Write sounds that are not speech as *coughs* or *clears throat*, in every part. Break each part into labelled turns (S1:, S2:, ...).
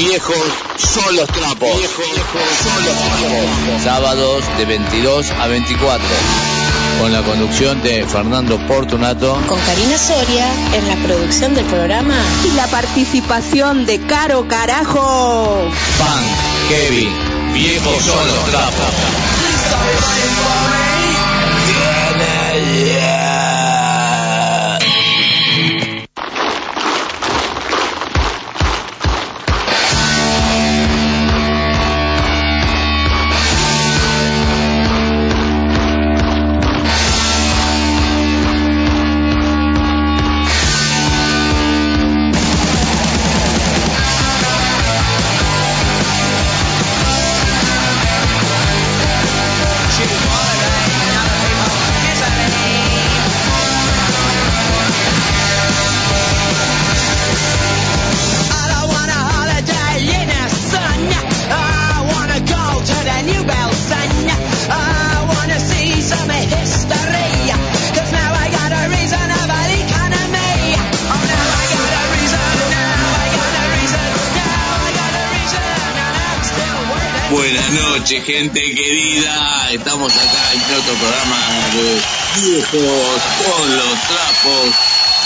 S1: Viejos son los trapos. Viejos son los trapos.
S2: Sábados de 22 a 24. Con la conducción de Fernando Portunato.
S3: Con Karina Soria en la producción del programa.
S4: Y la participación de Caro Carajo.
S2: Pan, Kevin. Viejos son los trapos. Gente querida. Estamos acá en otro programa de Viejos con los Trapos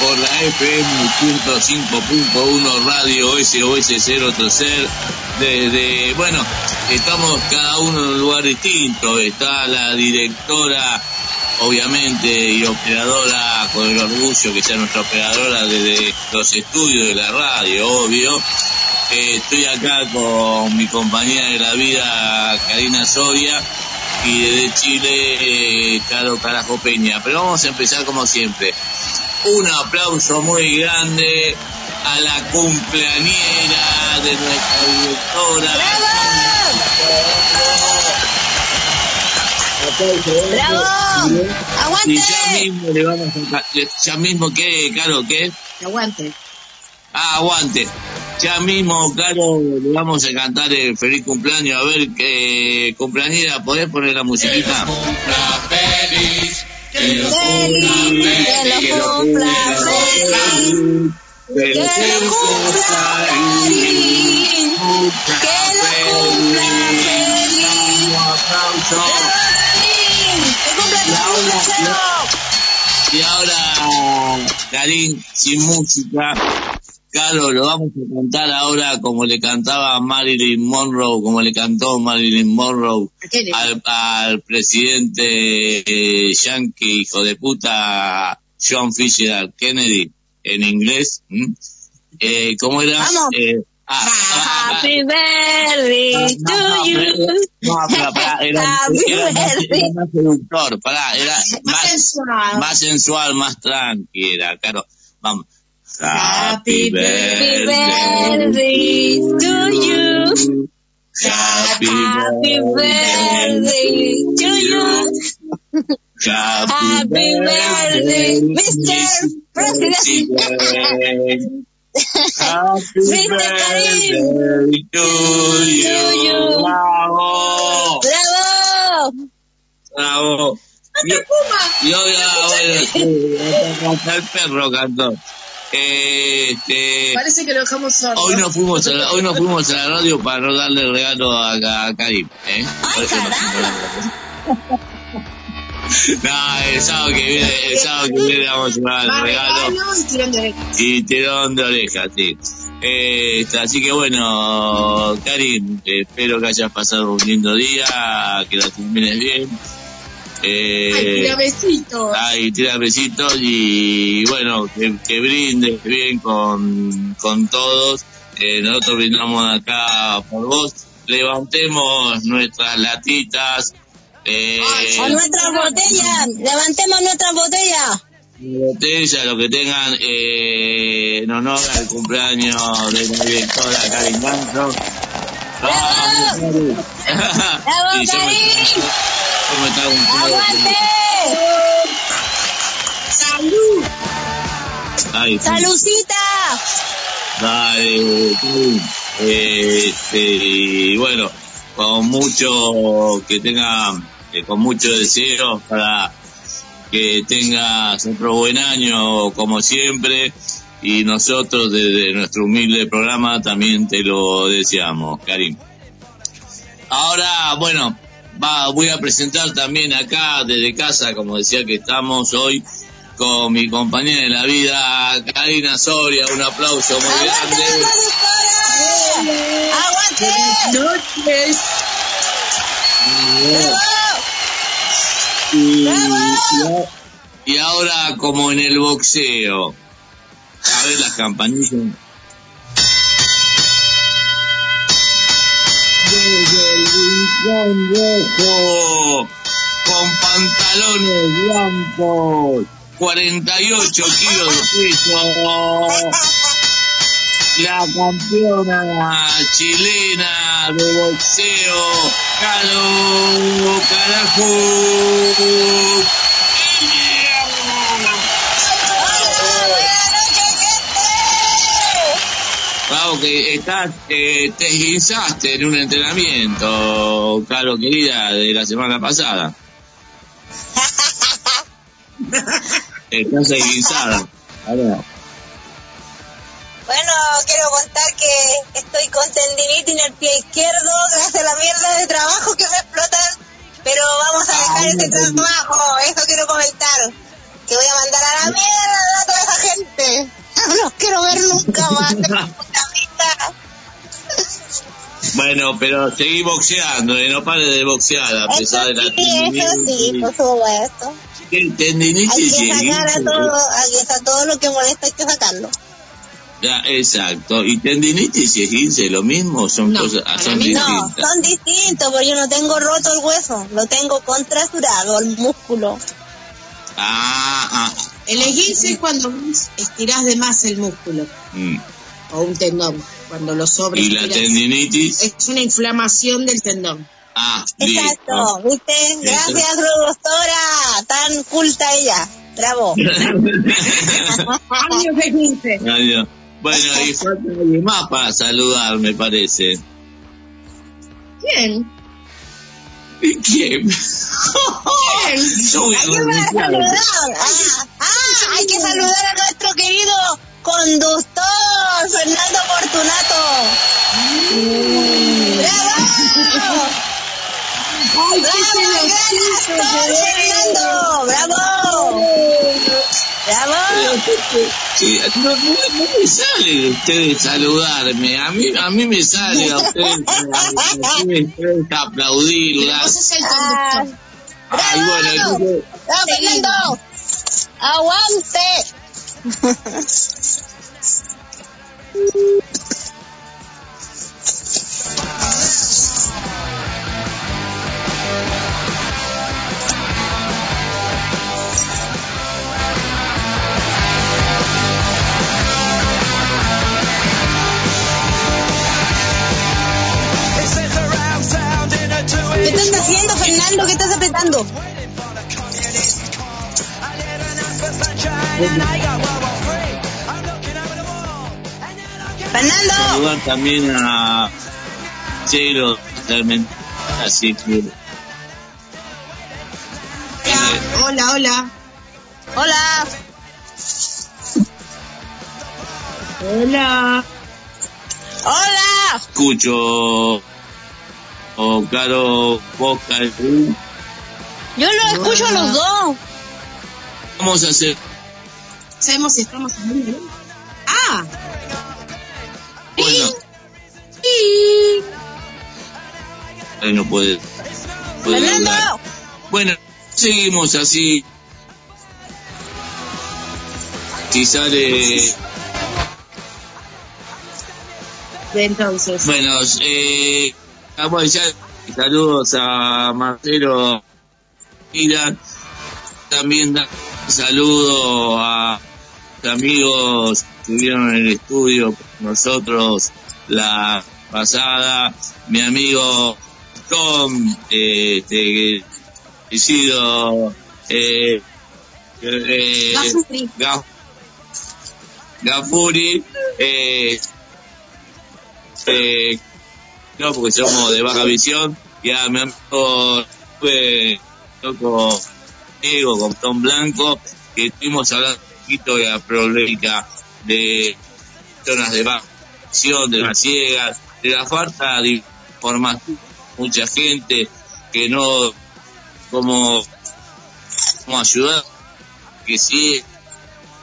S2: por la FM 105.1 Radio SOS 030. Desde, bueno, estamos cada uno en un lugar distinto. Está la directora, obviamente, y operadora, con el orgullo que sea nuestra operadora desde los estudios de la radio, obvio estoy acá con mi compañera de la vida, Karina Soria, y desde Chile, Caro Carajo Peña. Pero vamos a empezar como siempre. Un aplauso muy grande a la cumpleañera de nuestra directora.
S5: ¡Bravo! ¡Aguante!
S2: Y ya mismo le vamos a... Ya mismo, ¿qué, Caro, qué?
S5: Aguante.
S2: Ah, aguante. Ya mismo, Caro, le vamos a cantar el feliz cumpleaños. A ver, qué cumpleañera, ¿podés poner la musiquita?
S5: feliz, que lo cumpla feliz, que lo cumpla feliz. Que lo cumpla feliz, que lo cumpla feliz.
S2: Y ahora, Karim, sin música, Claro, lo vamos a cantar ahora como le cantaba Marilyn Monroe, como le cantó Marilyn Monroe al, al, presidente eh, yankee, hijo de puta, John Fisher Kennedy, en inglés. Eh, ¿Cómo era?
S5: Eh, ah, Happy birthday to you.
S2: No, pero pará, era, era, más, era, más seductor, pará, era más, más sensual, más, sensual, más tranquila, claro. Vamos. Happy birthday to you. Happy birthday to you.
S5: Happy birthday, Mr. President.
S2: Happy birthday to you. Bravo.
S5: Bravo.
S2: Bravo. Yo, yo ya, el perro cantó. Este,
S6: Parece que lo dejamos sordo.
S2: Hoy nos fuimos a la, hoy nos fuimos a la radio para no darle el regalo a, a Karim. ¿eh?
S5: ¡Ay, *laughs*
S2: No, el sábado que viene, el sábado que viene vamos a dar el regalo.
S6: y tirón de orejas.
S2: Y tirón de orejas, sí. Eh, así que bueno, Karim, espero que hayas pasado un lindo día, que la termines bien. Eh,
S6: ay, tira besitos.
S2: Ay, tira besitos y bueno, que, que brindes bien con, con todos. Eh, nosotros brindamos acá por vos. Levantemos nuestras latitas. Eh,
S5: Con nuestras botellas, levantemos nuestras botellas.
S2: Botella, lo que tengan eh, en honor al cumpleaños de la directora Karin Manso.
S5: ¡Bravo! *laughs* ¡Bravo, Karin! ¡Aguante!
S6: ¡Salud!
S2: Ay.
S5: ¡Salucita!
S2: Dale, este, y bueno, con mucho, que tenga, con mucho deseo para que tengas otro buen año como siempre y nosotros desde nuestro humilde programa también te lo deseamos, Karim. Ahora, bueno, va, voy a presentar también acá desde casa, como decía que estamos hoy con mi compañera de la vida, Karina Soria, un aplauso muy grande.
S5: ¡Aguante!
S6: Noches.
S2: Y,
S5: ¡Bravo!
S2: y ahora como en el boxeo, a ver las campanillas. Desde el rincón rojo, con pantalones blancos, 48 kilos de peso, la campeona chilena de boxeo, Caro Carajo. Bravo, que estás, eh, te esguinzaste en un entrenamiento, Caro querida, de la semana pasada. *laughs* Estás esguinzada.
S5: Bueno, quiero contar que estoy con tendinitis en el pie izquierdo gracias a la mierda de trabajo que me explotan. Pero vamos a dejar
S2: Ay,
S5: este
S2: no.
S5: trabajo, eso quiero comentar. Que voy a mandar a la mierda a toda esa gente. *laughs* No los quiero ver nunca más. *laughs*
S2: Bueno, pero seguí boxeando, eh, no pares de boxear a
S5: Eso
S2: pesar de la
S5: sí, eso sí, por supuesto.
S2: ¿Qué
S5: Hay
S2: tendinitis
S5: que
S2: y
S5: sacar a todo, hay que sacar todo lo que molesta, hay que sacarlo.
S2: Ya, exacto. ¿Y tendinitis y esguince lo mismo? Son
S6: No,
S2: cosas,
S6: para
S2: son
S6: mí no,
S5: son distintos, porque yo no tengo roto el hueso, lo tengo contracturado, el músculo.
S2: Ah, ah.
S6: El esguince es cuando estirás de más el músculo
S2: mm.
S6: o un tendón. Cuando lo
S2: Y la tendinitis,
S6: Es una inflamación del tendón.
S2: ah,
S5: Exacto,
S2: listo.
S5: ¿viste? Gracias, doctora, tan culta ella. Bravo. *laughs*
S6: Años de.
S2: Adiós. Bueno, y falta alguien más para saludar, me parece.
S6: ¿Quién?
S2: ¿Y ¿Quién? *laughs* Yo voy a
S5: que
S2: renunciar.
S5: saludar. Ah, hay que saludar a nuestro querido conductor, Fernando Fortunato. ¡Bravo!
S6: ¡Ay,
S5: ¡Bravo, gran actor, Fernando! ¡Bravo! ¡Bravo!
S2: Sí, no, no, no me sale de ustedes saludarme. A mí, a mí me sale a ustedes, a aplaudirlas.
S6: Vos es el
S5: Ah,
S6: conductor.
S2: Ay, bueno, entonces,
S5: ¡Bravo, Fernando! ¡Aguante! ¿Qué estás haciendo, Fernando? ¿Qué estás apretando? Fernando,
S2: saludar también a Chelo, realmente, así que
S6: Hola, hola.
S5: hola.
S6: Hola.
S5: Hola.
S2: escucho o Caro Boca
S5: Yo los escucho a los dos.
S2: vamos a hacer
S6: Sabemos si estamos en vivo. Ah,
S2: bueno. Ay, no puede, puede bueno seguimos así. Si sale
S6: entonces.
S2: bueno eh, vamos a decir saludos a Marcelo Mira. También da un saludo a amigos que estuvieron en el estudio con nosotros la pasada, mi amigo Tom, eh, este, Isidro, eh, eh,
S6: Gafuri.
S2: Gaf- Gafuri, eh, eh, no, porque somos de baja visión, y a mi amigo, fue loco, amigo, con Tom Blanco, que estuvimos hablando poquito de la problemática de zonas de vacación, de las ciegas, de la falta de información, mucha gente que no, como, como ayudar, que sí,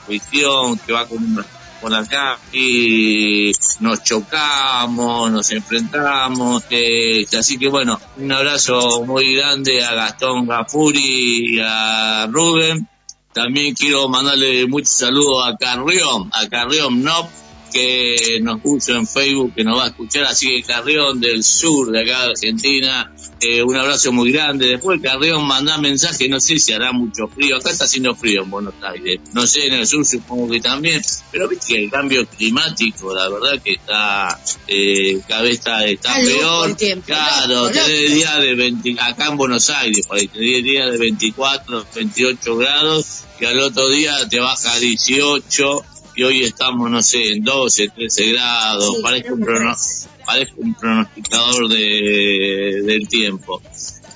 S2: cuestión, que va con por acá y nos chocamos, nos enfrentamos, eh, así que bueno, un abrazo muy grande a Gastón Gafuri y a Rubén. También quiero mandarle muchos saludos a Carrión, a Carrión Nop, que nos puso en Facebook, que nos va a escuchar, así que Carrión del sur de acá de Argentina, eh, un abrazo muy grande. Después Carrión manda mensaje, no sé si hará mucho frío, acá está haciendo frío en Buenos Aires, no sé, en el sur supongo que también, pero viste que el cambio climático, la verdad que está, eh, cada vez está, está peor. claro, tenés días de 20, acá en Buenos Aires, por ahí, tenés días de 24, 28 grados, y al otro día te baja a 18, y hoy estamos, no sé, en 12, 13 grados, parece, un parece un pronosticador de, del tiempo.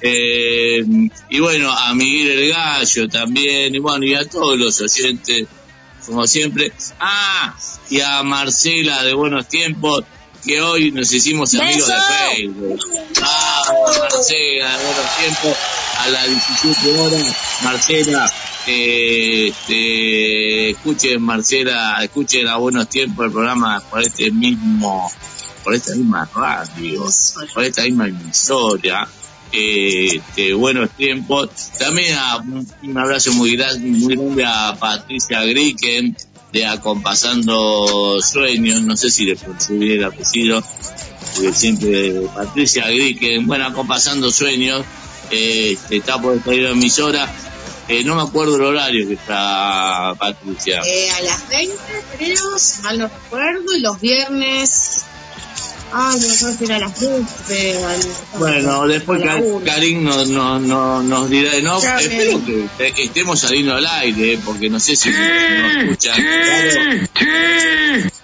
S2: Eh, y bueno, a Miguel el Gallo también, y bueno, y a todos los oyentes, como siempre. Ah, y a Marcela de Buenos Tiempos, que hoy nos hicimos amigos de Facebook. Ah, Marcela de Buenos Tiempos, a las 17 horas, Marcela, este, escuchen Marcela, escuchen a buenos tiempos el programa por este mismo, por esta misma radio, por esta misma emisora. Este, buenos tiempos. También a, un abrazo muy grande, muy grande a Patricia Griken de Acompasando Sueños, no sé si le pronuncié el apellido, porque siempre Patricia Griken, bueno, Acompasando Sueños, este, está por esta emisora eh, no me acuerdo el horario que está Patricia.
S6: Eh, a las 20 creo, si mal no recuerdo, y los viernes... Ah, no sé si era a las 20.
S2: Bueno, después Karim nos, no, no, nos dirá de no. Espero que, estemos saliendo al aire, eh, porque no sé si nos escuchan.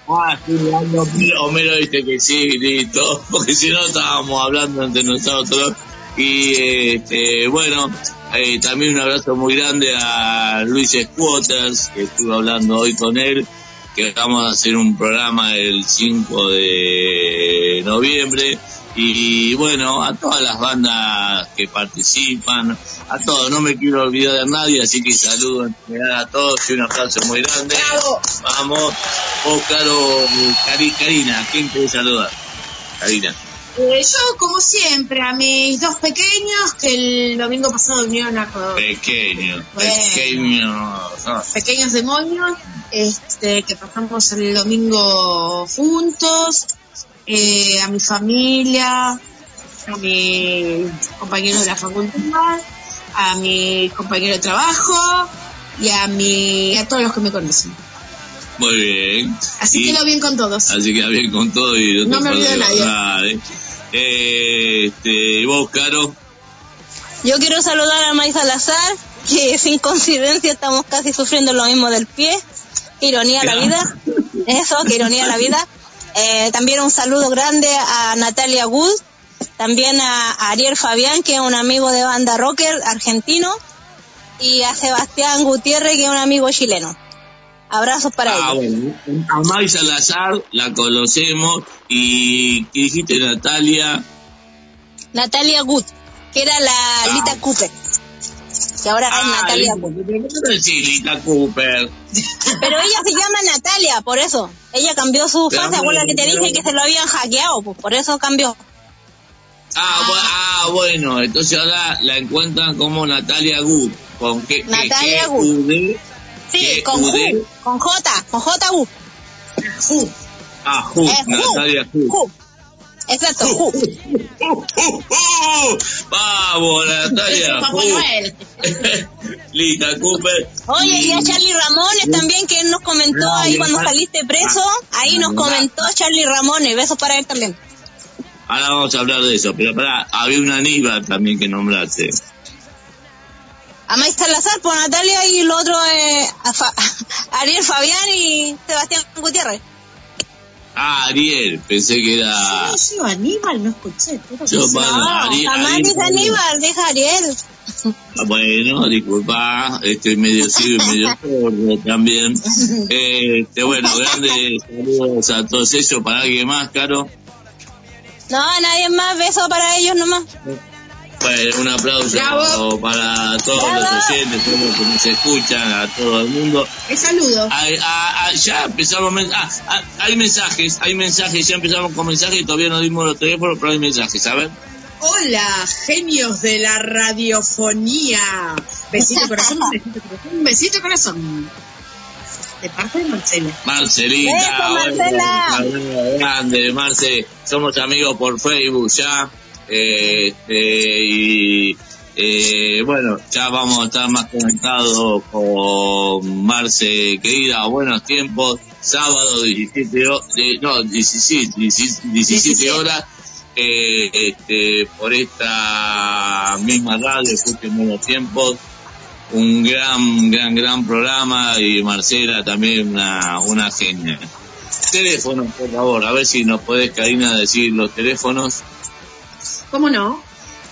S2: Ah, sí, Homero dice que sí, listo, *laughs* porque si no estábamos hablando entre nosotros. Y este, bueno, eh, también un abrazo muy grande a Luis Squatters, que estuve hablando hoy con él, que vamos a hacer un programa el 5 de noviembre. Y bueno, a todas las bandas que participan, a todos, no me quiero olvidar de nadie, así que saludo a todos y un abrazo muy grande. Vamos, oh, Caro, Karina, ¿quién quiere saludar? Karina.
S6: Eh, yo, como siempre, a mis dos pequeños que el domingo pasado vinieron a...
S2: Pequeños, pequeños...
S6: Pequeños demonios, este, que pasamos el domingo juntos, eh, a mi familia, a mis compañeros de la facultad, a mi compañero de trabajo y a, mi, a todos los que me conocen.
S2: Muy bien.
S6: Así que lo bien con todos.
S2: Así que bien con todos y
S6: no, me olvido de nadie.
S2: Eh, este, ¿Y vos, Caro?
S5: Yo quiero saludar a May Salazar, que sin coincidencia estamos casi sufriendo lo mismo del pie. Ironía la vida. Eso, que ironía la vida. Eh, también un saludo grande a Natalia Wood, también a Ariel Fabián, que es un amigo de banda rocker argentino, y a Sebastián Gutiérrez, que es un amigo chileno. Abrazos para ah,
S2: Bueno. A May Salazar la conocemos y ¿qué dijiste Natalia?
S5: Natalia Good, que era la ah. Lita Cooper. Que ahora es ah, Natalia
S2: Lita Cooper.
S5: Pero ella se llama Natalia, por eso. Ella cambió su fase. Acuérdate que te dije que se lo habían hackeado? Pues por eso cambió.
S2: Ah, bueno, entonces ahora la encuentran como Natalia Good. ¿Con qué?
S5: Natalia Good. Sí, con J, con J, con J U.
S2: Ah, Ju, Natalia Ju.
S5: Exacto.
S2: Vamos, Natalia *laughs* Lita Cooper.
S5: Oye, y a Charlie Ramones también, que él nos comentó ahí cuando saliste preso. Ahí nos comentó Charlie Ramones. Besos para él también.
S2: Ahora vamos a hablar de eso, pero para, había una Aníbal también que nombraste.
S5: Amais Salazar por Natalia y el otro es *laughs* Ariel Fabián y Sebastián Gutiérrez.
S2: Ah, Ariel, pensé que era.
S6: Sí, yo Aníbal, no escuché.
S2: Yo,
S5: no, Ariel, jamás Aníbal, deja Ariel.
S2: Bueno, disculpa, estoy medio ciego y medio sordo también. *laughs* Este, bueno, grandes saludos a todos ellos. ¿Para alguien más, Caro?
S5: No, nadie más, beso para ellos nomás.
S2: Bueno, un aplauso
S6: Bravo.
S2: para todos los oyentes, todos los que nos escuchan, a todo el mundo.
S6: El saludo.
S2: Ay, ah, ah, ya empezamos, ah, hay mensajes, hay mensajes, ya empezamos con mensajes y todavía no dimos los teléfonos, pero hay mensajes, a ver.
S6: Hola, genios de la radiofonía. Besito corazón, *laughs* besito corazón, besito corazón. De parte de Marcela.
S2: Marcelita,
S5: Marcela.
S2: grande, Marce, somos amigos por Facebook ya, este, y eh, bueno, ya vamos a estar más conectados con Marce, querida, buenos tiempos, sábado 17 horas, no, 17, 17, 17 horas, eh, este, por esta misma radio, escuchen buenos tiempos, un gran, gran, gran programa y Marcela también una, una genia. Teléfonos, por favor, a ver si nos podés, Karina, decir los teléfonos.
S6: ¿Cómo no?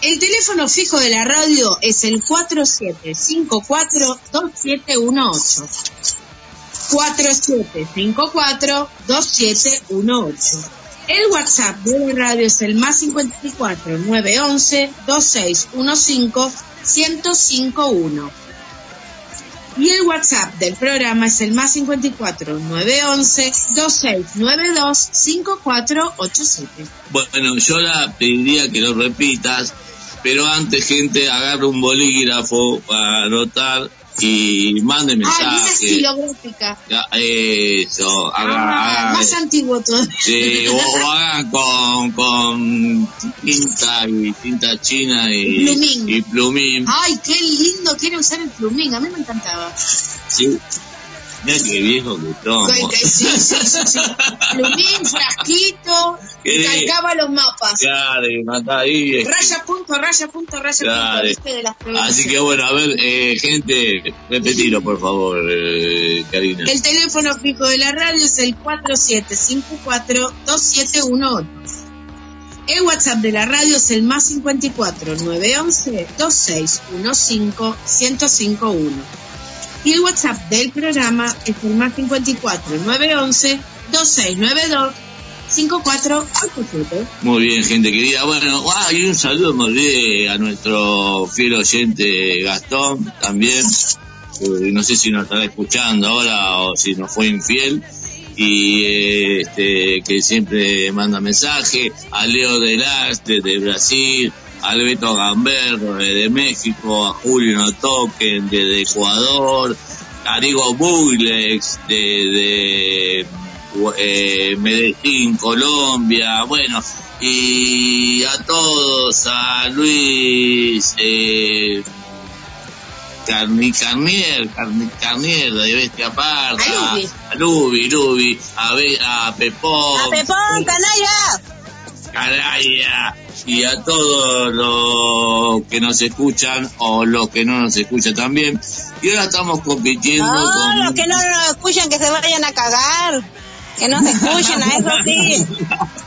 S6: El teléfono fijo de la radio es el 4754-2718. 4754-2718. El WhatsApp de la radio es el más 54 911 2615 1051. Y el WhatsApp del programa es el más 54 911 2692 5487.
S2: Bueno, yo la pediría que lo repitas, pero antes, gente, agarre un bolígrafo para anotar y mande
S6: Ah, esa
S2: mensajes.
S6: estilográfica.
S2: Ya, Eso, haga,
S6: Ah,
S2: haga-
S6: más antiguo todo.
S2: sí, o, o hagan con, con tinta y tinta china y
S6: Plumín.
S2: y plumín.
S6: Ay, qué lindo quiere usar el plumín. A mí me encantaba.
S2: Sí. Mira qué viejo que.
S6: Que- que sí, sí, sí. Plumín, frasquito, y calcaba los mapas.
S2: Claro, y mata ahí. eh.
S6: Raya punto, raya punto, raya
S2: Claro.
S6: punto. ¿viste? De las provincias.
S2: Así que bueno, a ver, eh, gente, repetilo por favor, eh, Karina.
S6: El teléfono fijo de la radio es el 4754-2718. El WhatsApp de la radio es el más 54 911 2615 1051. Y el WhatsApp del programa es el más 54 911 2692 5487.
S2: Muy bien, gente querida. Bueno, ah, y un saludo, me olvidé a nuestro fiel oyente Gastón también. No sé si nos estará escuchando ahora o si nos fue infiel. Y eh, este, que siempre manda mensaje. A Leo Delarte de Brasil. A Beto Gamberro de México. A Julio Notoquen de Ecuador. A Diego Buglex de, de eh, Medellín, Colombia, bueno, y a todos, a Luis eh, Carni, Carnier, Carni, Carnier de Bestia Parda,
S6: A Lubi.
S2: a Lubi, Lubi, a, Be- a Pepón,
S5: ¡A Pepón, canalla!
S2: Caraya, y a todos los que nos escuchan o los que no nos escuchan también. Y ahora estamos compitiendo
S5: No,
S2: con...
S5: los que no nos escuchan que se vayan a cagar. Que no se escuchen, a eso sí.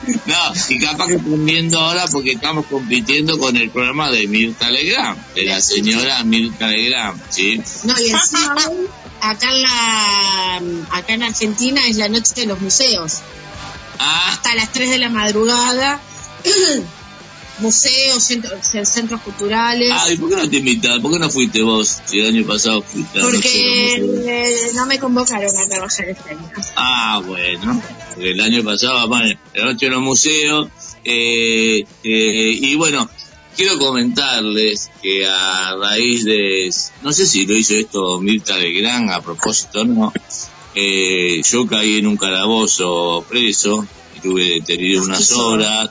S5: *laughs*
S2: No, y capaz que están viendo ahora porque estamos compitiendo con el programa de Mirta Legrand, de la señora Mirta Legrand, ¿sí?
S6: No, y encima acá en la acá en Argentina es la noche de los museos.
S2: Ah,
S6: Hasta las 3 de la madrugada. *clears throat* museos, centros, centros culturales.
S2: ay, ¿por qué no te invitas? ¿Por qué no fuiste vos? Si el año pasado fuiste. de
S6: porque no me convocaron a trabajar este año.
S2: Ah, bueno, porque el año pasado, bueno, la noche de los museos, eh, eh, y bueno, quiero comentarles que a raíz de, no sé si lo hizo esto Mirta Legrand a propósito no, eh, yo caí en un calabozo preso, estuve detenido unas horas,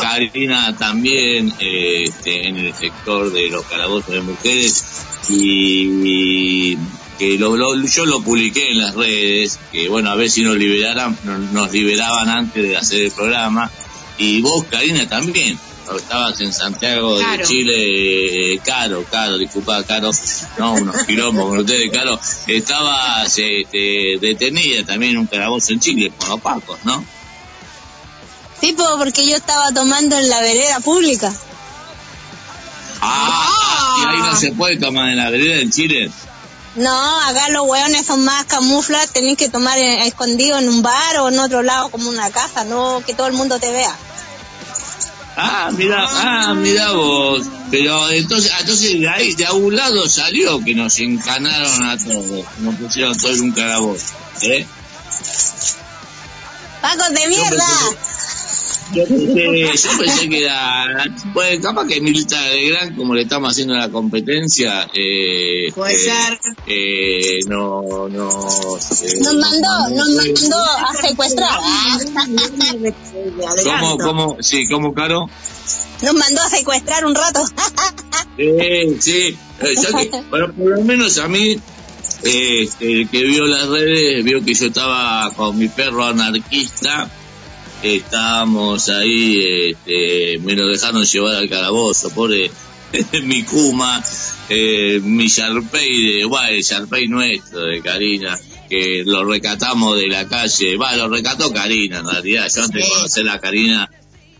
S2: Karina, también eh, este, en el sector de los calabozos de mujeres. Y que lo, lo- yo lo publiqué en las redes, que bueno, a ver si nos liberaran, nos liberaban antes de hacer el programa, y vos, Karina, también, estabas en Santiago de. Chile, eh, Caro, Caro, disculpa, Caro, no, unos quilombos con ustedes, Caro, estabas este, detenida también en un calabozo en Chile, con los pacos, ¿no?
S5: Tipo, porque yo estaba tomando en la vereda pública.
S2: Ah, ahí no se puede tomar en la vereda en Chile.
S5: No, acá los hueones son más camuflas, tenés que tomar en- escondido en un bar o en otro lado como una casa, no que todo el mundo te vea.
S2: Ah, mira, ah, mira vos. Pero entonces, entonces de ahí, de algún lado salió que nos encanaron a todos. Nos pusieron todos un calabozo. ¿Eh?
S5: ¡Pacos de mierda!
S2: Yo pensé, yo pensé que era, pues capaz que Milita Legrand, como le estamos haciendo la competencia, eh,
S6: Puede
S2: eh,
S6: ser.
S2: eh, no, no, eh,
S5: Nos mandó, nos mandó a secuestrar.
S2: ¿Cómo, cómo, sí, cómo, Caro?
S5: Nos mandó a secuestrar un rato.
S2: Eh, sí, eh, que, bueno, por lo menos a mí, eh, el que vio las redes, vio que yo estaba con mi perro anarquista, estábamos ahí, este, me lo dejaron llevar al calabozo, pobre *laughs* mi Kuma, eh, mi Sharpei de, bueno, el Sharpei nuestro de Karina, que lo recatamos de la calle, va, lo recató Karina en realidad, yo antes de conocer a Karina,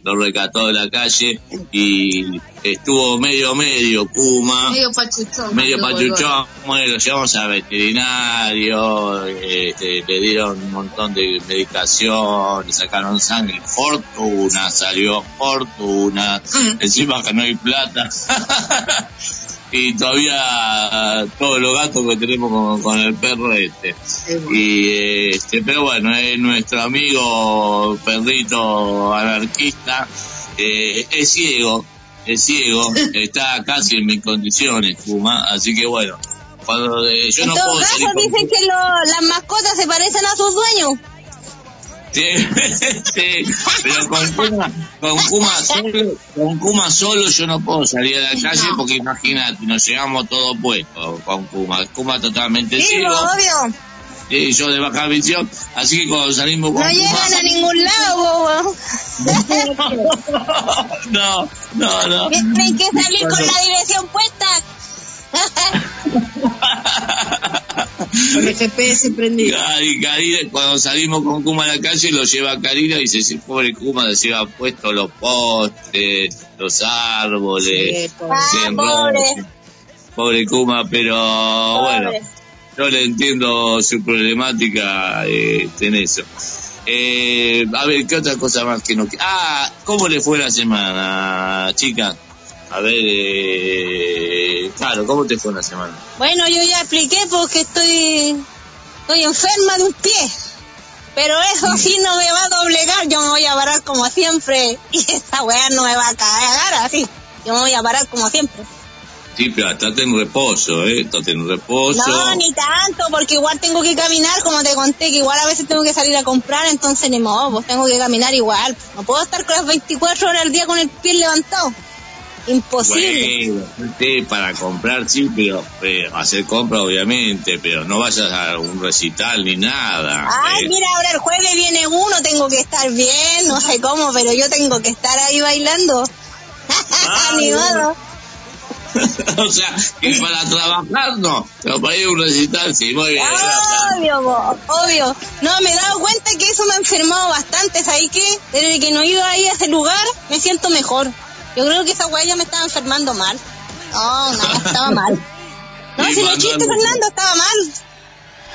S2: lo recató de la calle y estuvo medio medio Kuma,
S6: Medio pachuchón.
S2: medio pachuchón, bueno, lo llevamos al veterinario, este, le dieron un montón de medicación, le sacaron sangre, fortuna, salió fortuna, encima que no hay plata. *laughs* y todavía todos los gastos que tenemos con, con el perro este. Y este, pero bueno, es nuestro amigo perrito anarquista, eh, es ciego, es ciego, *laughs* está casi en mis condiciones, Kuma, así que bueno, cuando eh, yo
S5: en
S2: no
S5: todo
S2: puedo
S5: caso
S2: salir con
S5: dicen que lo- las mascotas se parecen a sus dueños.
S2: Sí, *laughs* sí, pero con Kuma, con Kuma solo, con Kuma solo yo no puedo salir a la calle porque imagínate, nos llevamos todo puesto con Kuma, Kuma totalmente
S5: Sí,
S2: ciego,
S5: obvio.
S2: Y yo de baja visión, así que cuando salimos con
S5: No llegan a ningún lado, bo- *laughs*
S2: no, no, no,
S5: Tienen que salir con la dirección puesta.
S6: Con el GPS prendido.
S2: y Karina, cuando salimos con Kuma a la calle lo lleva Karina y dice, "Sí, pobre Kuma se lleva puesto los postes, los árboles,
S6: Sí,
S5: Ah,
S2: se enrolla.
S5: pobre.
S2: pobre Kuma, pero bueno, Yo le entiendo su problemática eh, en eso. Eh, a ver, ¿qué otra cosa más que no... Ah, ¿cómo le fue la semana, chica? A ver, eh, claro, ¿cómo te fue la semana?
S5: Bueno, yo ya expliqué porque estoy, estoy enferma de un pie. Pero eso sí no me va a doblegar, yo me voy a parar como siempre. *laughs* Y esa weá no me va a cagar así. Yo me voy a parar como siempre.
S2: Sí, pero estate en reposo, ¿eh? Estate en reposo.
S5: No, ni tanto, porque igual tengo que caminar, como te conté, que igual a veces tengo que salir a comprar, entonces ni modo, pues tengo que caminar igual. No puedo estar con las 24 horas al día con el pie levantado. Imposible.
S2: Bueno, sí, para comprar sí, pero, hacer compra obviamente, pero no vayas a un recital ni nada.
S5: Ay,
S2: ¿eh?
S5: mira, ahora el jueves viene uno, tengo que estar bien, no sé cómo, pero yo tengo que estar ahí bailando. *laughs* Ni modo. *laughs*
S2: o sea, que para trabajar no, pero para ir a un recital sí, muy bien.
S5: Obvio, bo, obvio. No, me he dado cuenta que eso me ha enfermado bastante, ¿sabes qué? Desde que no he ido ahí a ese lugar, me siento mejor. Yo creo que esa weá ya me estaba enfermando mal. No, no, estaba mal. *laughs* No, si
S2: cuando-
S5: chiste, Fernando, estaba mal.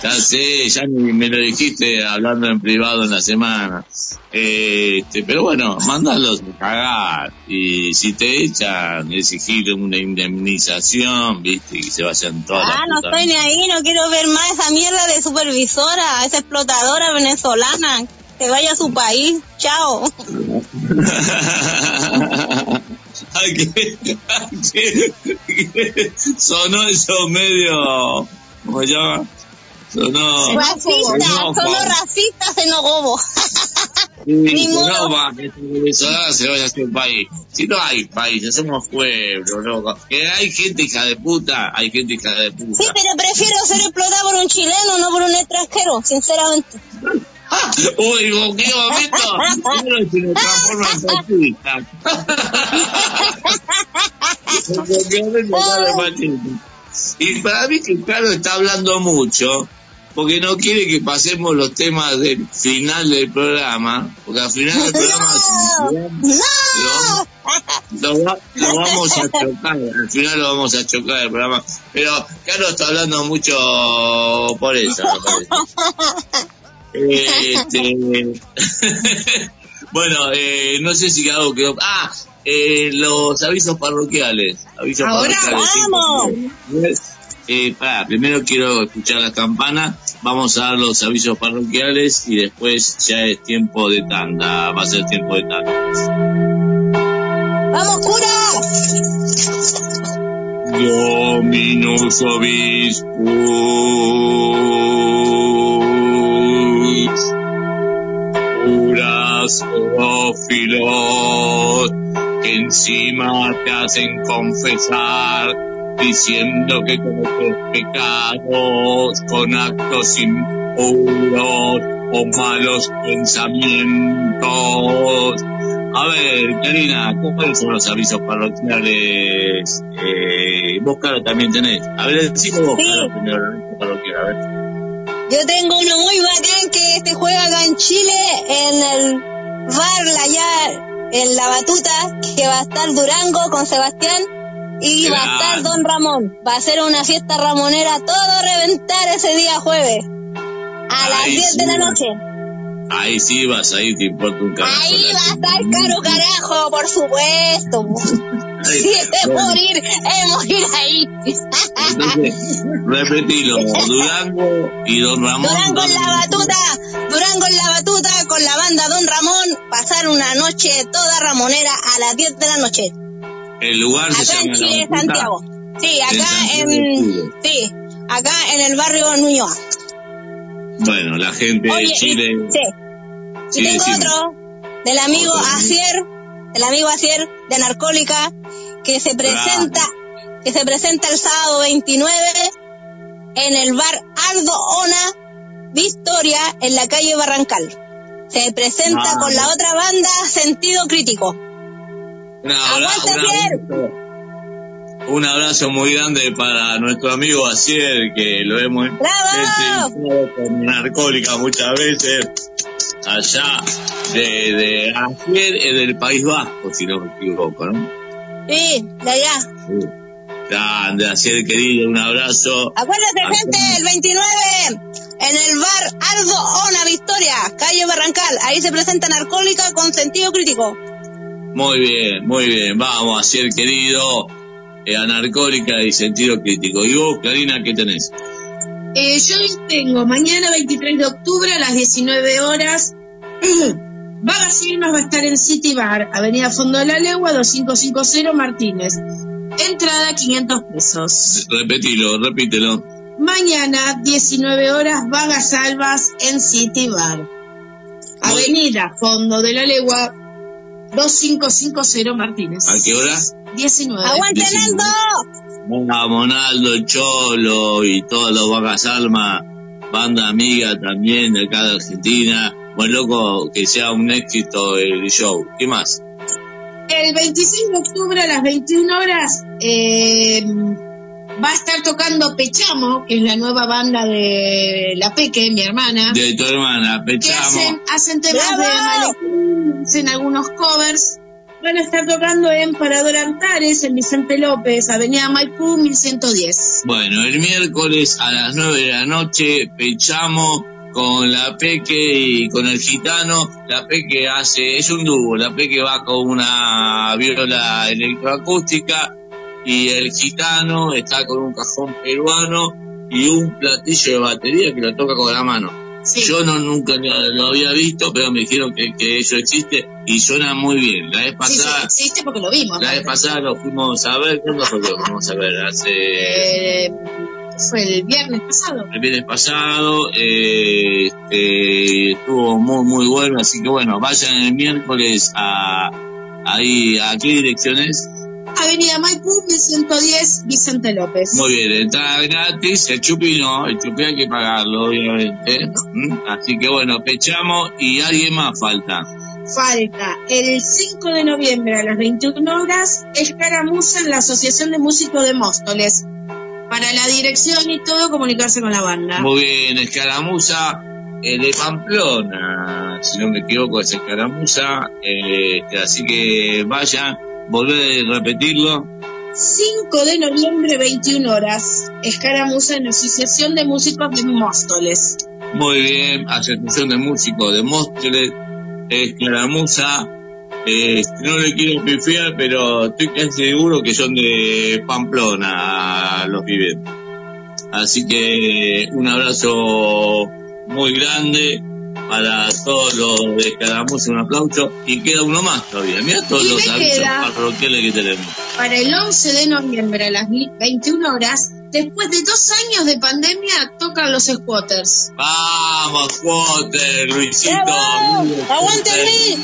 S2: Ya sé, ya ni me lo dijiste hablando en privado en la semana. Este, pero bueno, mandalos a cagar. Y si te echan, exigir una indemnización, viste, y se vayan todas
S5: Ah, no estoy ni ahí, no quiero ver más esa mierda de supervisora, esa explotadora venezolana. Que vaya a su país. Chao. *laughs*
S2: Sonó eso medio, ¿cómo se llama? Sonó,
S5: Racista,
S2: sonó,
S5: son los racistas xenogobos.
S2: Sí, *laughs*
S5: Ni
S2: no, va, que venezolano se vaya a hacer país. Si no hay país, somos pueblos, loco. Que hay gente hija de puta, hay gente hija de puta.
S5: Sí, pero prefiero ser explotada por un chileno, no por un extranjero, sinceramente. *laughs*
S2: Uy, ¿con qué momento? Se transforma en fascista. ¿En qué momento sale fascista? Y para mí que claro está hablando mucho, porque no quiere que pasemos los temas del final del programa, porque al final del programa lo, lo, lo, vamos a chocar, al final lo vamos a chocar el programa, pero Carlos está hablando mucho por eso, *laughs* Este, *laughs* bueno, eh, no sé si algo quedó. Ah, eh, los avisos parroquiales. Avisos
S6: Ahora vamos.
S2: Eh, para, primero quiero escuchar la campana, vamos a dar los avisos parroquiales y después ya es tiempo de tanda, va a ser tiempo de tanda.
S5: ¡Vamos, cura!
S2: Dominus Obispus, curas ófilos, que encima te hacen confesar diciendo que cometes pecados con actos impuros o malos pensamientos. A ver, Karina, ¿cuáles son los avisos parroquiales? Eh, vos, Caro, también tenés. A ver, vos,
S5: Sí.
S2: Primero, el aviso parroquial, a ver.
S5: Yo tengo uno muy bacán que se juega acá en Chile, en el bar allá en la batuta, que va a estar Durango con Sebastián y va a estar Don Ramón. Va a ser una fiesta ramonera, todo reventar ese día jueves. A las
S2: Ay,
S5: 10 de la noche.
S2: Ahí sí vas, ahí te importa un carajo.
S5: Ahí va a estar caro carajo, por supuesto. *laughs* Si es
S2: bueno.
S5: morir, es morir ahí.
S2: Entonces, repetilo, *laughs* Durango y Don Ramón.
S5: Durango en la batuta, Durango en la batuta con la banda Don Ramón, pasar una noche toda ramonera a las 10 de la noche.
S2: El lugar se
S5: Acá en
S2: llama
S5: Chile,
S2: La Batuta.
S5: Santiago. Sí, acá en,
S2: Chile.
S5: sí, acá en el barrio Nuñoa.
S2: Bueno, la gente
S5: Oye,
S2: de
S5: y-
S2: Chile.
S5: sí.
S2: Sí,
S5: Y tengo
S2: decime.
S5: otro, del amigo
S2: Otro.
S5: Asier, del amigo Asier de Narcólica, que se presenta, que se presenta el sábado 29 en el bar Aldo Ona Victoria en la calle Barrancal. Se presenta
S2: Ah.
S5: con la otra banda Sentido Crítico.
S2: Un abra-
S5: ¡Aguante,
S2: un abrazo- Un abrazo muy grande para nuestro amigo Asier, que lo hemos entrevistado con narcólica muchas veces, allá de, de Asier del País Vasco, si no me equivoco, ¿no?
S5: Sí, de allá.
S2: Sí. Grande, Asier querido, un abrazo.
S5: Acuérdate, gente, el 29 en el bar Aldo Ona Victoria, calle Barrancal. Ahí se presenta Narcólica con Sentido Crítico.
S2: Muy bien, muy bien, vamos, Asier querido, eh, anarcólica y sentido crítico. ¿Y vos, Karina, qué tenés?
S6: Eh, yo tengo mañana 23 de octubre a las 19 horas. *clears throat* Vagas Irmas va a estar en City Bar, Avenida Fondo de la Legua, 2550 Martínez. Entrada 500 pesos.
S2: Repetilo, repítelo.
S6: Mañana, 19 horas, Vagas Albas en City Bar. Avenida Fondo de la Legua, 2550 Martínez.
S2: ¿A qué hora?
S6: 19.
S5: ¡Aguante. Nando!
S2: Vamos, Monaldo, el Cholo y todos los Vacas Alma, banda amiga también de acá de Argentina. Buen loco, que sea un éxito el show. ¿Qué más?
S6: El 25 de octubre a las 21 horas eh, va a estar tocando Pechamo, que es la nueva banda de La Peque, mi hermana,
S2: De tu hermana,
S6: que
S2: Pechamo.
S6: hacen, hacen temas
S5: ¡Bravo!
S6: de hacen algunos covers. Van a estar tocando en Parador Antares, en Vicente López, Avenida Maipú, 1110.
S2: Bueno, el miércoles a las 9 de la noche, Pechamo con la Peque y con el gitano. La Peque hace, es un dúo, la Peque va con una viola electroacústica y el gitano está con un cajón peruano y un platillo de batería que lo toca con la mano.
S6: Sí.
S2: Yo no nunca lo, había visto, pero me dijeron que, que eso existe y suena muy bien. La vez
S6: Sí, sí,
S2: pasada,
S6: existe porque lo vimos.
S2: la vez pasada lo fuimos a ver, ¿cuándo fue que lo fuimos a ver? Hace
S6: Eh, fue el viernes pasado.
S2: el viernes pasado, eh, este, estuvo muy muy bueno, así que bueno, vayan el miércoles a ahí, ¿a qué direcciones?
S6: Avenida Maipú, 1110, Vicente López.
S2: Muy bien, entrada gratis, el chupi no, el chupi hay que pagarlo, obviamente. ¿Mm? Así que bueno, pechamos y alguien más falta.
S6: Falta el 5 de noviembre a las 21 horas, escaramuza en la Asociación de Músicos de Móstoles. para la dirección y todo, comunicarse con la banda.
S2: Muy bien, Escaramuza eh, de Pamplona, si no me equivoco es Escaramuza, eh, así que vayan, volver a repetirlo.
S6: 5 de noviembre, 21 horas. Escaramuza en Asociación de Músicos de Móstoles.
S2: Muy bien, Asociación de Músicos de Móstoles, Escaramuza. Eh, no le quiero pifiar, pero estoy casi seguro que son de Pamplona los pibes. Así que un abrazo muy grande para todos los de Escaramuza, un aplauso. Y queda uno más todavía. Mira todos los avisos parroquiales que tenemos.
S6: Para el 11 de noviembre a las 21 horas, después de dos años de pandemia, tocan los squatters.
S2: Vamos, Walter, Luisito.
S5: ¡Aguante Luis!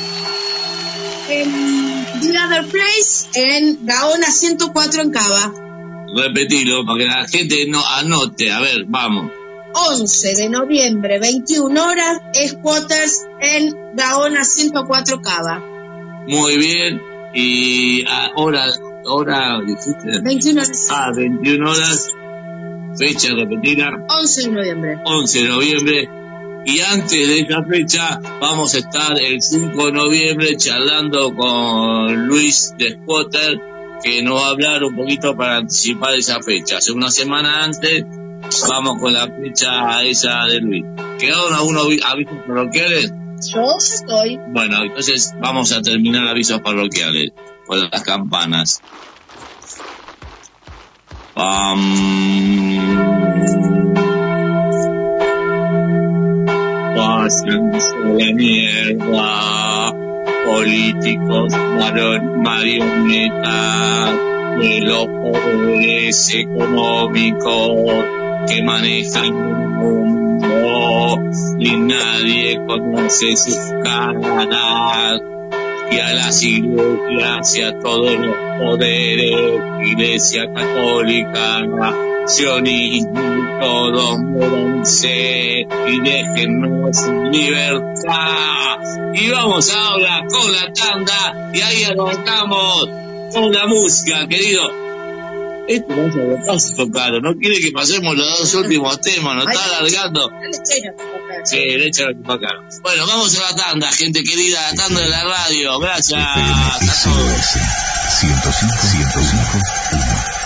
S6: En The Other Place, en Gaona 104 en Cava.
S2: Repetilo para que la gente no anote. A ver, vamos.
S6: 11 de noviembre, 21 horas, squatters en Gaona 104 Cava.
S2: Muy bien. Y ahora, ahora, dijiste.
S6: 21 horas.
S2: Ah, 21 horas. Fecha repetida,
S6: 11 de noviembre.
S2: 11 de noviembre. Y antes de esa fecha, vamos a estar el 5 de noviembre charlando con Luis de Squatter, que nos va a hablar un poquito para anticipar esa fecha. Hace una semana antes, vamos con la fecha esa de Luis. ¿Quedaron algunos avi- avisos parroquiales?
S6: Yo estoy.
S2: Bueno, entonces vamos a terminar avisos parroquiales con las campanas. Pam. Pásense la mierda, políticos maron- marionetas de los poderes económicos que manejan el mundo y nadie conoce sus caras y a las iglesias y a todos los poderes, iglesia católica, sionismo, todos muéranse y déjennos en libertad. Y vamos ahora con la tanda y ahí arrancamos con la música, querido. Esto no es algo clásico, claro. No quiere que pasemos los dos últimos temas, nos está alargando. Sí, le echa la. Bueno, vamos a la tanda, gente querida, la tanda de la radio. Gracias a todos.
S7: 105, 105,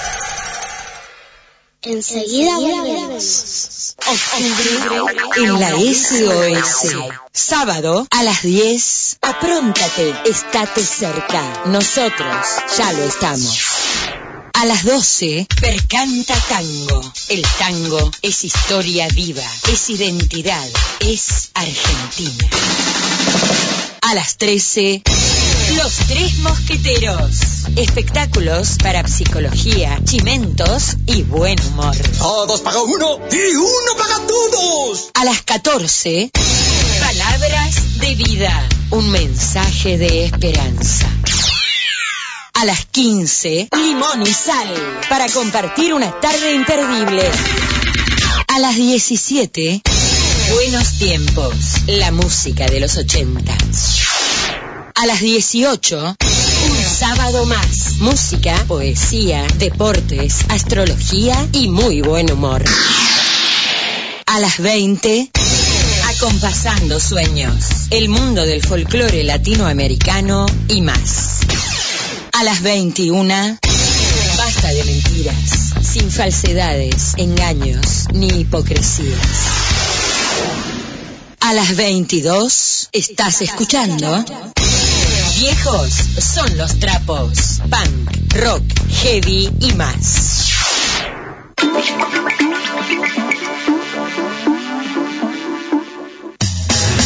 S8: Enseguida volvemos.
S9: Octubre en la SOS. Sábado a las 10. Apróntate, estate cerca. Nosotros ya lo estamos. A las 12, Percanta Tango. El tango es historia viva, es identidad, es Argentina. A las 13, Los Tres Mosqueteros. Espectáculos para psicología, chimentos y buen humor.
S1: Todos paga uno y uno paga todos.
S9: A las 14, Palabras de vida. Un mensaje de esperanza. A las 15, Limón y sal. Para compartir una tarde imperdible. A las 17, Buenos tiempos. La música de los 80. A las 18, un sábado más. Música, poesía, deportes, astrología y muy buen humor. A las 20, acompasando sueños. El mundo del folclore latinoamericano y más. A las 21, basta de mentiras, sin falsedades, engaños ni hipocresías. A las 22, estás escuchando. Viejos son los trapos, punk, rock, heavy y más.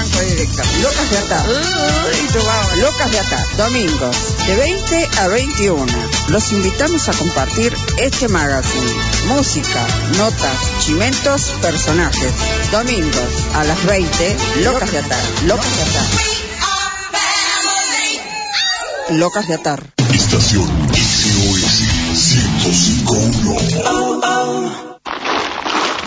S10: directo. Locas de Atar. Uy. Locas de Atar. Domingos, de 20 a 21. Los invitamos a compartir este magazine. Música, notas, chimentos, personajes. Domingos, a las 20, Locas de Atar. Locas de Atar. Locas de Atar.
S7: Estación SOS 1051.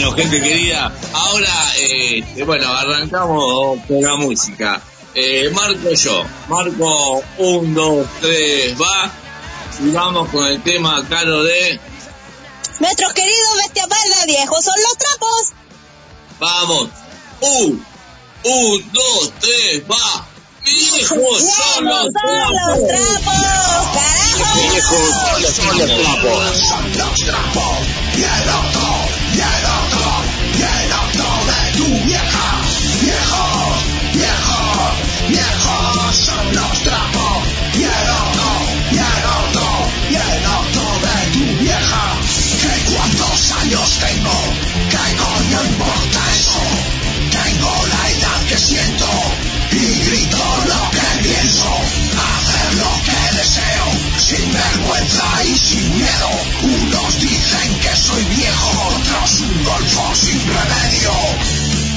S2: Bueno, gente querida, ahora, eh, bueno, arrancamos con la música. Eh, marco yo, marco un, dos, tres, va, y vamos con el tema caro de...
S5: Nuestros queridos bestia parda viejos son los trapos.
S2: Vamos, un, un, dos, tres, va. Viejos son los trapos.
S5: Carajo.
S11: Viejos son los trapos.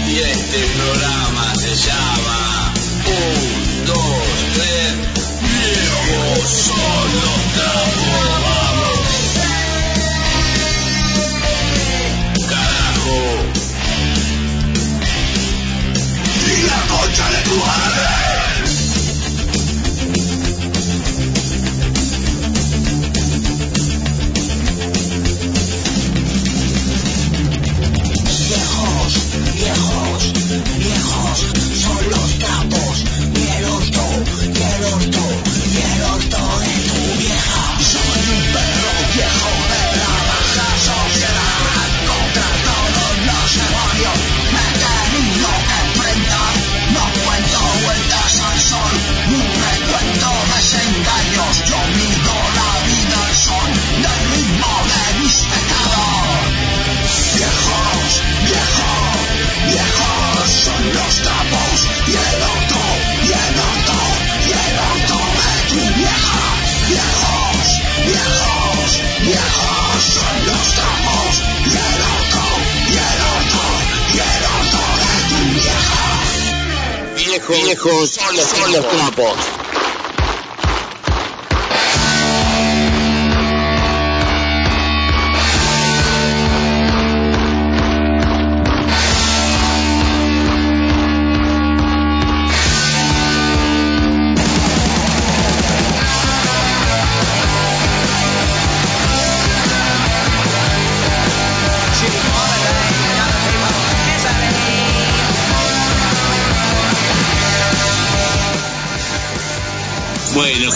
S2: Y este programa se llama Un, dos, tres, viejos trapos. Vamos. Carajo. Y la concha de tu madre.
S11: Viejos, son los trapos.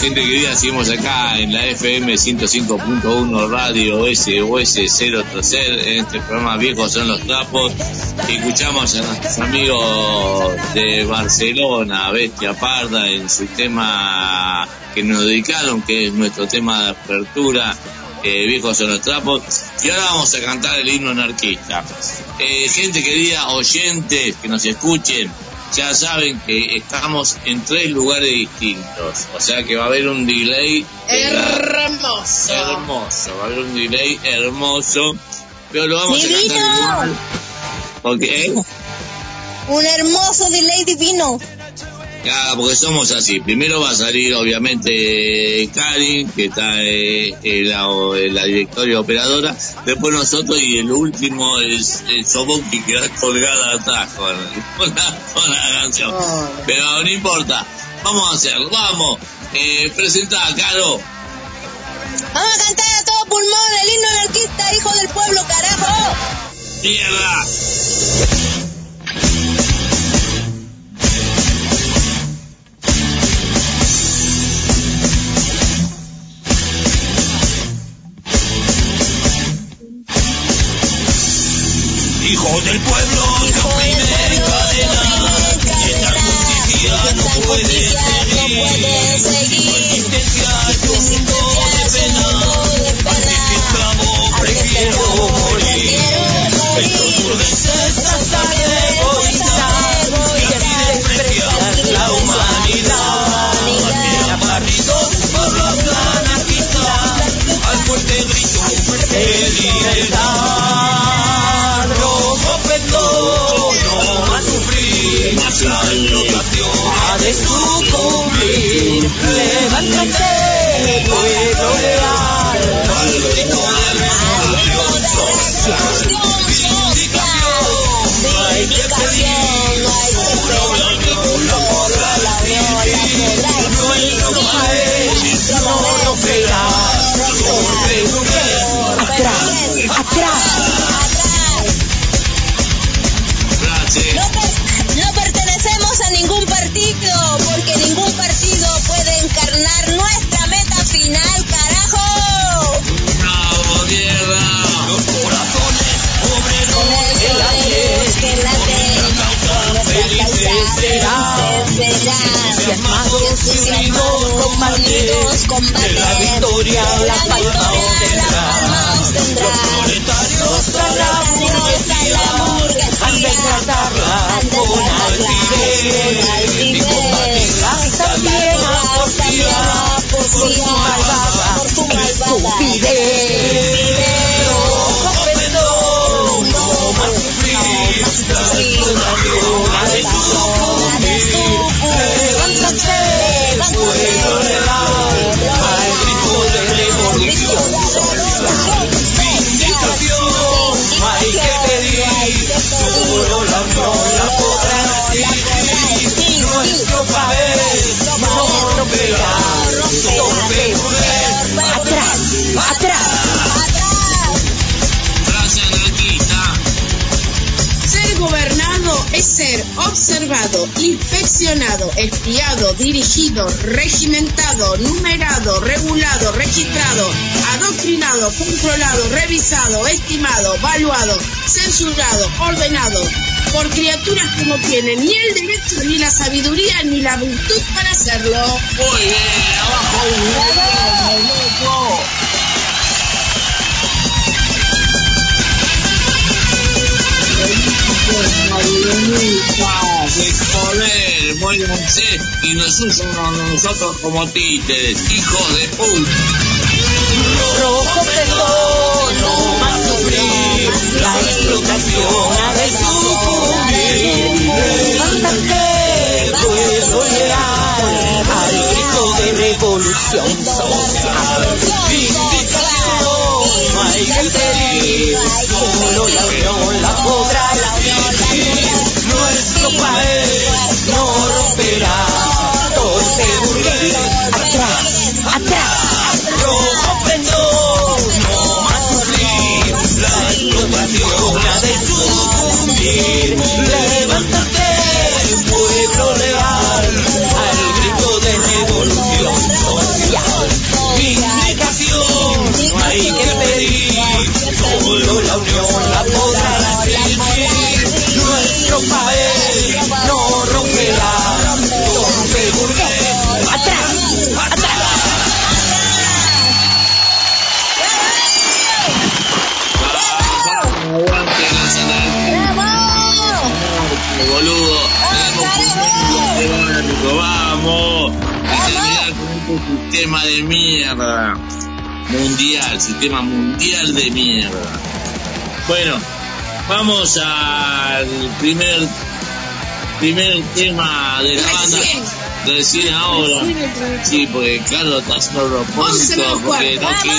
S2: Gente querida, seguimos acá en la FM 105.1 Radio SOS 030 en este programa Viejos son los trapos. Escuchamos a nuestros amigos de Barcelona, Bestia Parda, en su tema que nos dedicaron, que es nuestro tema de apertura, eh, Viejos son los trapos. Y ahora vamos a cantar el himno anarquista. Eh, gente querida, oyentes que nos escuchen, ya saben que estamos en tres lugares distintos. O sea que va a haber un delay.
S6: Hermoso.
S2: Hermoso, va a haber un delay hermoso. Pero lo vamos a
S12: Divino.
S2: cantar igual. Porque,
S12: Un hermoso delay divino.
S2: Ah, porque somos así. Primero va a salir, obviamente, Karin, que está eh, en, la, en la directoria operadora. Después nosotros, y el último es el Soboki, que va colgada atrás con, *laughs* con la, con la canción. Pero no importa. Vamos a hacerlo, vamos. Eh, presenta a Caro.
S12: Vamos a cantar a todo pulmón el himno anarquista, hijo del pueblo, carajo.
S2: ¡Mierda!
S6: Inspeccionado, espiado, dirigido, regimentado, numerado, regulado, registrado, adoctrinado, controlado, revisado, estimado, valuado, censurado, ordenado por criaturas que no tienen ni el derecho, ni la sabiduría, ni la virtud para hacerlo.
S2: Muy bien, abajo un loco. de poder, muéranse y nos usan a nosotros como títeres, hijos de puta.
S5: rojo pendón, no más sufrir, la explotación ha de sucumbir. Pueblo leal, al grito de revolución social. Vindicación, no hay que pedir, solo la unión
S2: Sistema mundial de mierda. Bueno, vamos al primer primer tema de la banda. Recién ahora. Sí, porque Carlos está haciendo porque no
S6: cuarto.
S2: quiere.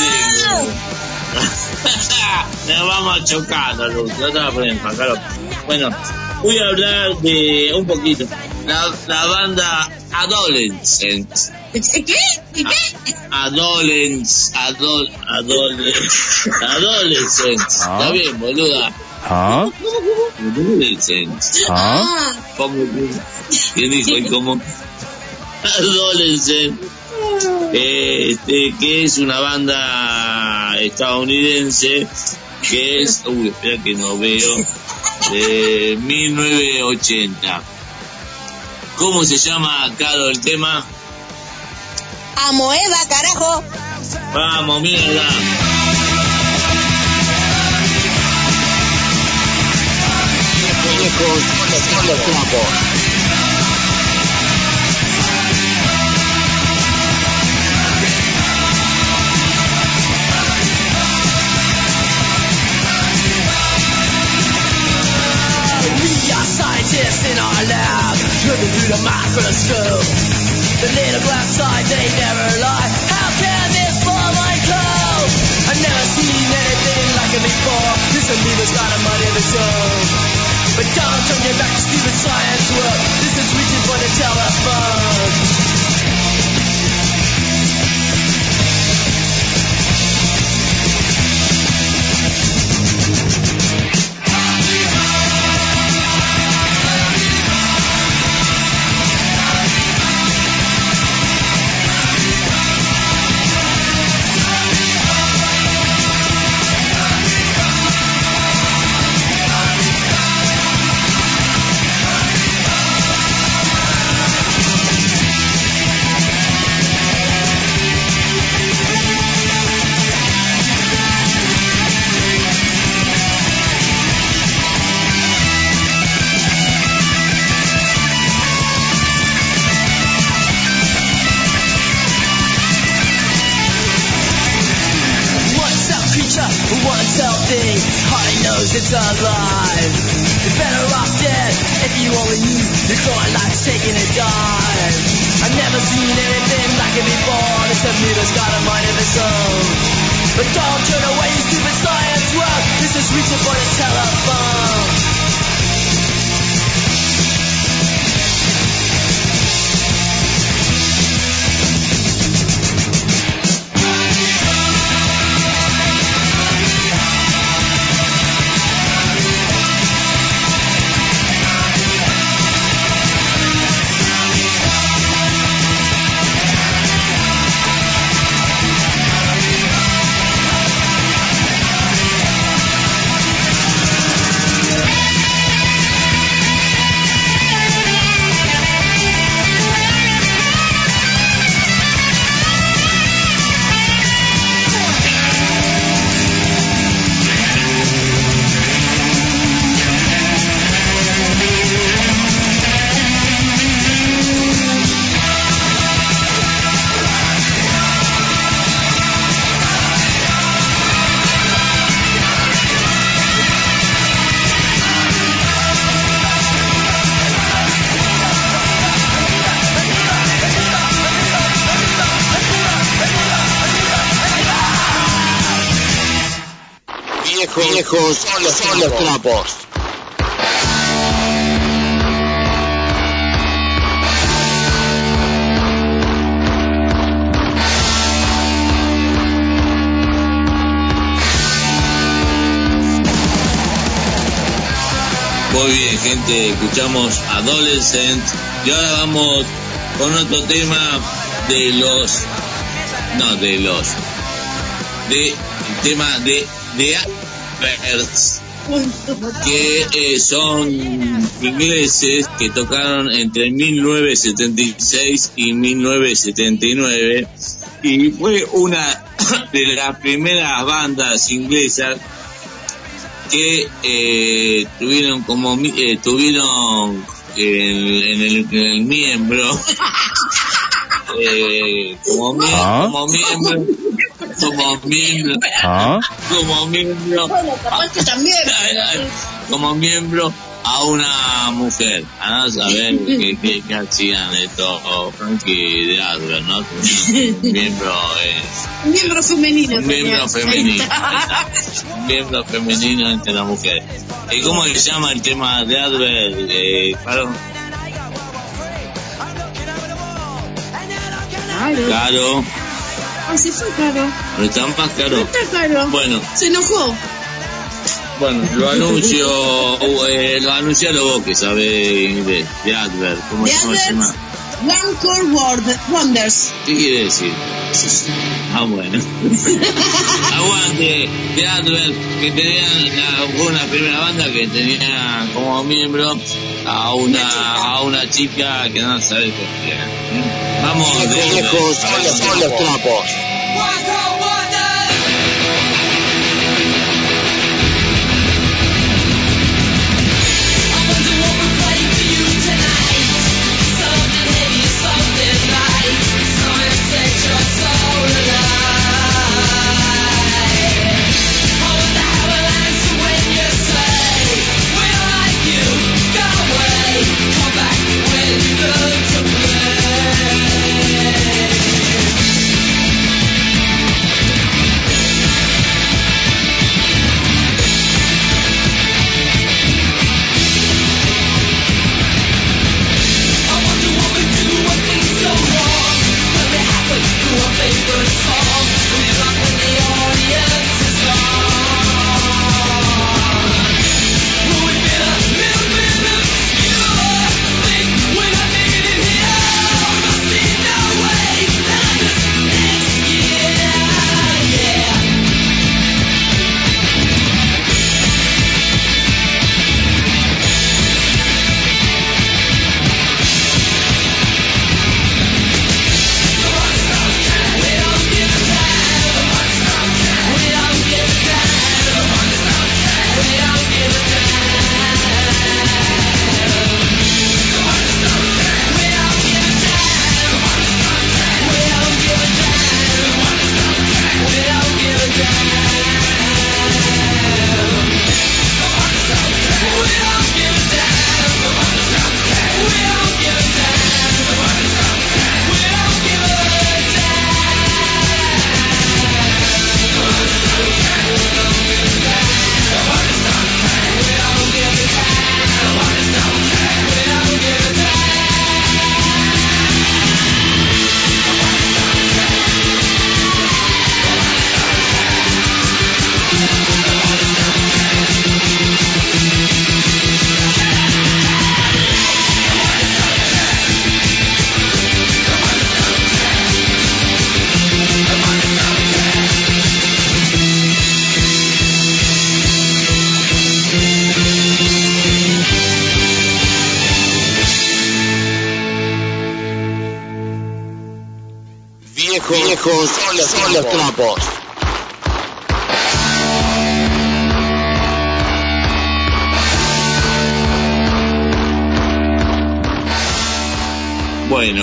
S2: *laughs* Nos vamos chocando, Luz. No te vas a poner. Bueno, voy a hablar de un poquito. La, la banda Adolescent.
S6: ¿Qué? ¿Qué? ¿Qué?
S2: Adolescent. Adol, adolescent. Adolescent. Está bien, boluda.
S13: ¿Ah?
S6: Ah,
S2: ¿Cómo? ¿Quién dijo? ¿Y cómo? Adolescent. Este, que es una banda estadounidense que es, uy, espera que no veo, de 1980. ¿Cómo se llama, Caro, el tema?
S5: Amoeba, carajo.
S2: Vamos, mierda.
S14: We are scientists in our lab, looking through the microscope. The little glass eye, they never lie. How can this form uncope? I've never seen anything like it before. This amoeba's got a mind of its own. But don't turn your back to stupid science work. This is reaching for the telephone. It's alive. You're better off dead if you only knew your growing life's taking a dive. I've never seen anything like it before. This amoeba's got a mind of its own. But don't turn away, you stupid science work. This is reaching for the telephone.
S2: Gente, escuchamos Adolescent. Y ahora vamos con otro tema de los, no de los, de el tema de de Trappers, que eh, son ingleses que tocaron entre 1976 y 1979 y fue una *coughs* de las primeras bandas inglesas que eh, tuvieron como mi- eh, tuvieron eh, en, el, en el miembro *laughs* eh, como, mie-
S15: Ah.
S2: como miembro como miembro
S15: ¿Ah?
S2: como miembro
S6: Bueno, capaz que también. *laughs*
S2: como miembro a una mujer a no saber *laughs* qué, qué, qué hacían estos Frankie de Adler ¿no? *laughs* un miembro eh,
S6: miembro femenino.
S2: miembro femenino *laughs* miembro femenino entre las mujeres ¿y cómo se llama el tema de Adler eh?
S6: Claro.
S2: Caro
S6: Ah, se fue caro.
S2: ¿no está más caro?
S6: No está caro.
S2: bueno
S6: Se enojó.
S2: Bueno, lo *laughs* anuncio, eh, lo anuncialo vos que sabe inglés, de Adler, ¿cómo,
S6: The
S2: se llama?
S6: Rancor Word- Wonders.
S2: ¿Qué quiere decir? Ah, bueno. *laughs* Aguante, de Adler, que tenían la, fue una primera banda que tenía como miembro a una, a una chica que no sabe qué era. Vamos, de
S1: son los trapos.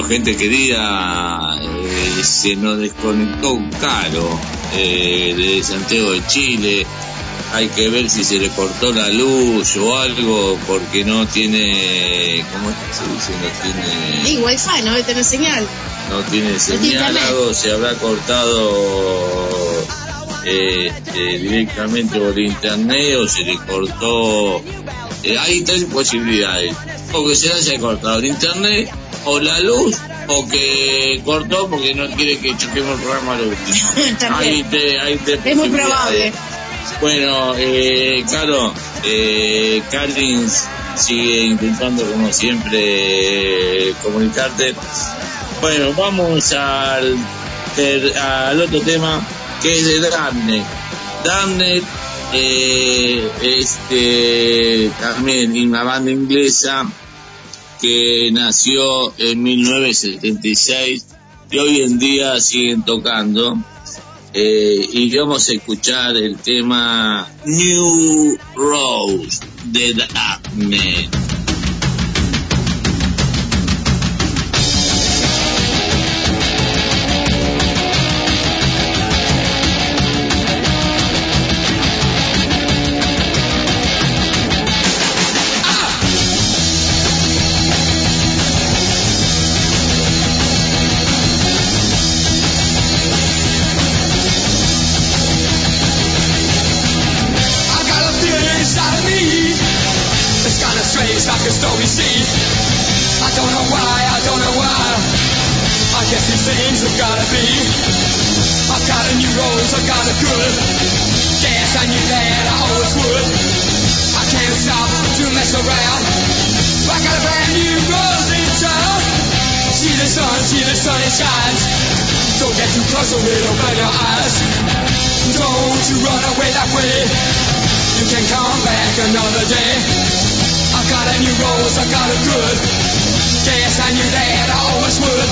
S2: Gente querida, eh, se nos desconectó un caro eh, de Santiago de Chile. Hay que ver si se le cortó la luz o algo, porque no tiene, ¿cómo es que se dice? No tiene,
S6: Y wifi, no debe tener señal.
S2: no tiene señal, algo se habrá cortado eh, directamente por internet o se le cortó. eh, hay tres posibilidades: o que se haya cortado el internet, o la luz, o que cortó porque no quiere que choquemos el programa a. *laughs*
S6: También.
S2: hay tres, hay tres
S6: Es muy probable.
S2: Bueno, eh, Caro, eh, Carlins sigue intentando como siempre eh, comunicarte. Bueno, vamos al, ter- al otro tema que es de Damned. Damned eh, este, también una banda inglesa que nació en 1976 y hoy en día siguen tocando. Eh, y vamos a escuchar el tema New Rose de Daphne.
S16: Or it'll burn your eyes. Don't you run away that way. You can come back another day. I got a new rose, I got a good. Guess I knew that I always would.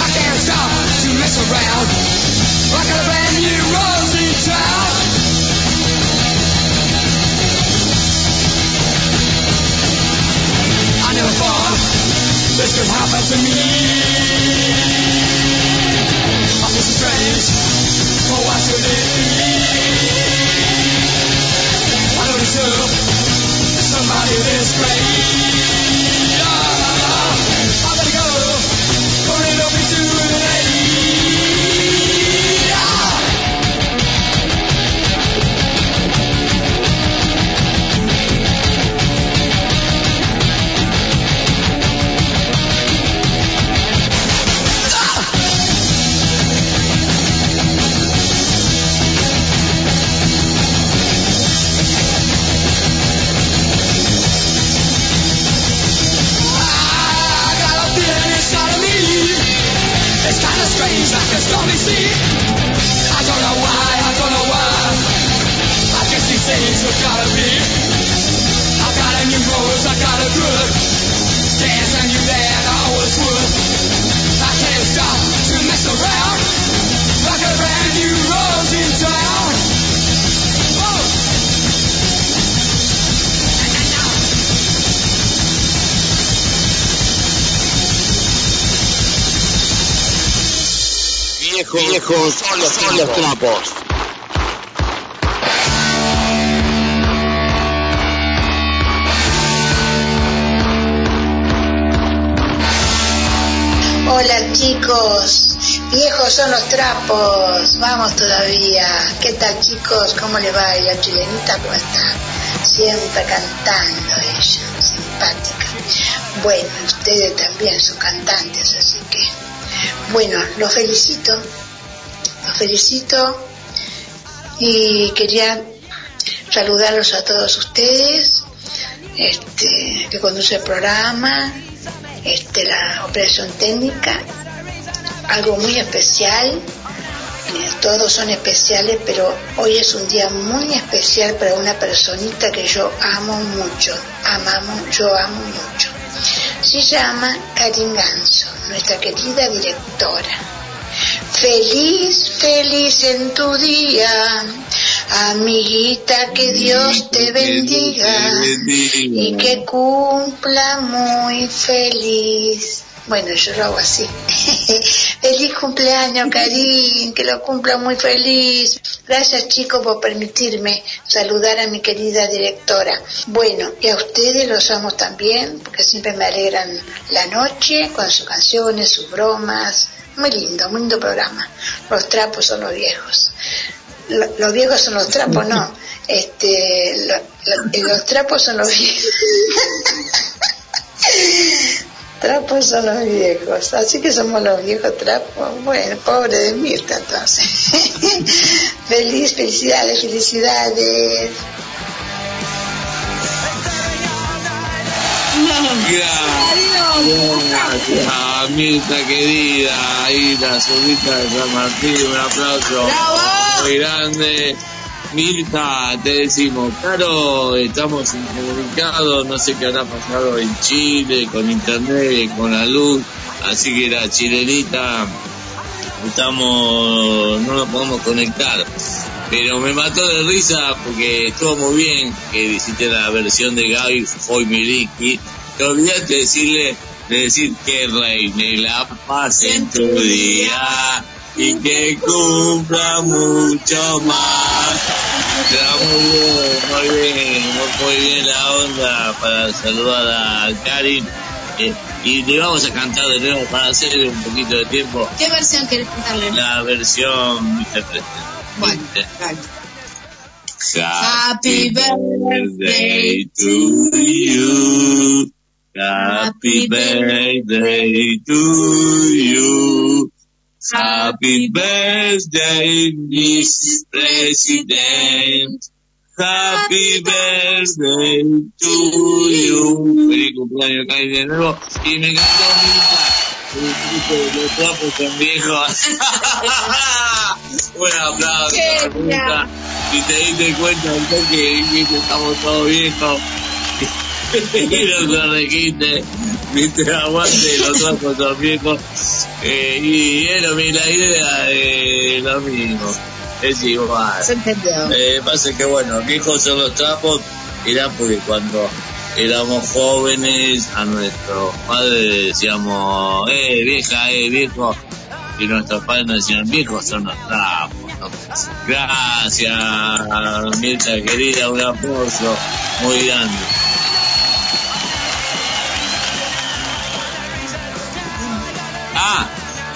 S16: I can't stop to mess around. I got a brand new rose in town. I never thought this could happen to me. Somebody this great.
S1: Viejos, viejos son los, son los trapos.
S17: Hola chicos, viejos son los trapos, vamos todavía. ¿Qué tal chicos? ¿Cómo le va? ¿Y la chilenita cómo está? Siempre cantando ella, simpática. Bueno, ustedes también son cantantes, así que... Bueno, los felicito, los felicito y quería saludarlos a todos ustedes, este, que conduce el programa, este, la operación técnica, algo muy especial. eh, Todos son especiales, pero hoy es un día muy especial para una personita que yo amo mucho, amamos, yo amo mucho. Se llama Karin Ganso, nuestra querida directora. Feliz, feliz en tu día, amiguita, que Dios te bendiga y que cumpla muy feliz. Bueno, yo lo hago así. *laughs* feliz cumpleaños, Karin, que lo cumpla muy feliz. Gracias, chicos, por permitirme saludar a mi querida directora. Bueno, y a ustedes los amo también, porque siempre me alegran la noche con sus canciones, sus bromas. Muy lindo, muy lindo programa. Los trapos son los viejos. Lo- los viejos son los trapos, no. *laughs* Este, lo- lo- los trapos son los viejos. *laughs* Trapos son los viejos, así que somos los viejos trapos. Bueno, pobre de Mirta entonces. *laughs* Feliz, felicidades, felicidades.
S2: Gracias, Mirta querida, ahí la solita de San Martín, un aplauso muy grande. Mirta, te decimos, claro, estamos incomunicados, no sé qué habrá pasado en Chile, con internet, con la luz, así que la chilenita, estamos, no nos podemos conectar. Pero me mató de risa porque estuvo muy bien que hiciste la versión de Gaby Foy Miliki. Te olvidaste de decirle, de decir que reine la paz en tu día y que cumpla mucho más. Muy bien, muy bien, muy bien la onda para saludar a Karin. Eh, y le vamos a cantar de nuevo para hacerle un poquito de tiempo
S6: ¿Qué versión querés cantarle?
S2: la versión Mr. President.
S6: Bueno.
S2: Happy birthday to you. Happy birthday to you. Happy birthday, Mrs. President. Happy birthday to you. Feliz cumpleaños, Kai, de nuevo. Y me encantó, Mirta. Los son viejos. Un aplauso, Mirta. *laughs* Si te diste cuenta toque que estamos todos viejos. *laughs* y nos corregiste. Viste, aguante, los trapos son viejos. Eh, y era mi- la idea de lo mismo. Es igual.
S6: Se entendió.
S2: Eh, pasa que bueno, viejos son los trapos, era porque cuando éramos jóvenes a nuestros padres decíamos, eh, vieja, eh, viejo, y nuestros padres nos decían, viejos son los trapos. Gracias, Mirta querida, un aplauso muy grande. Ah,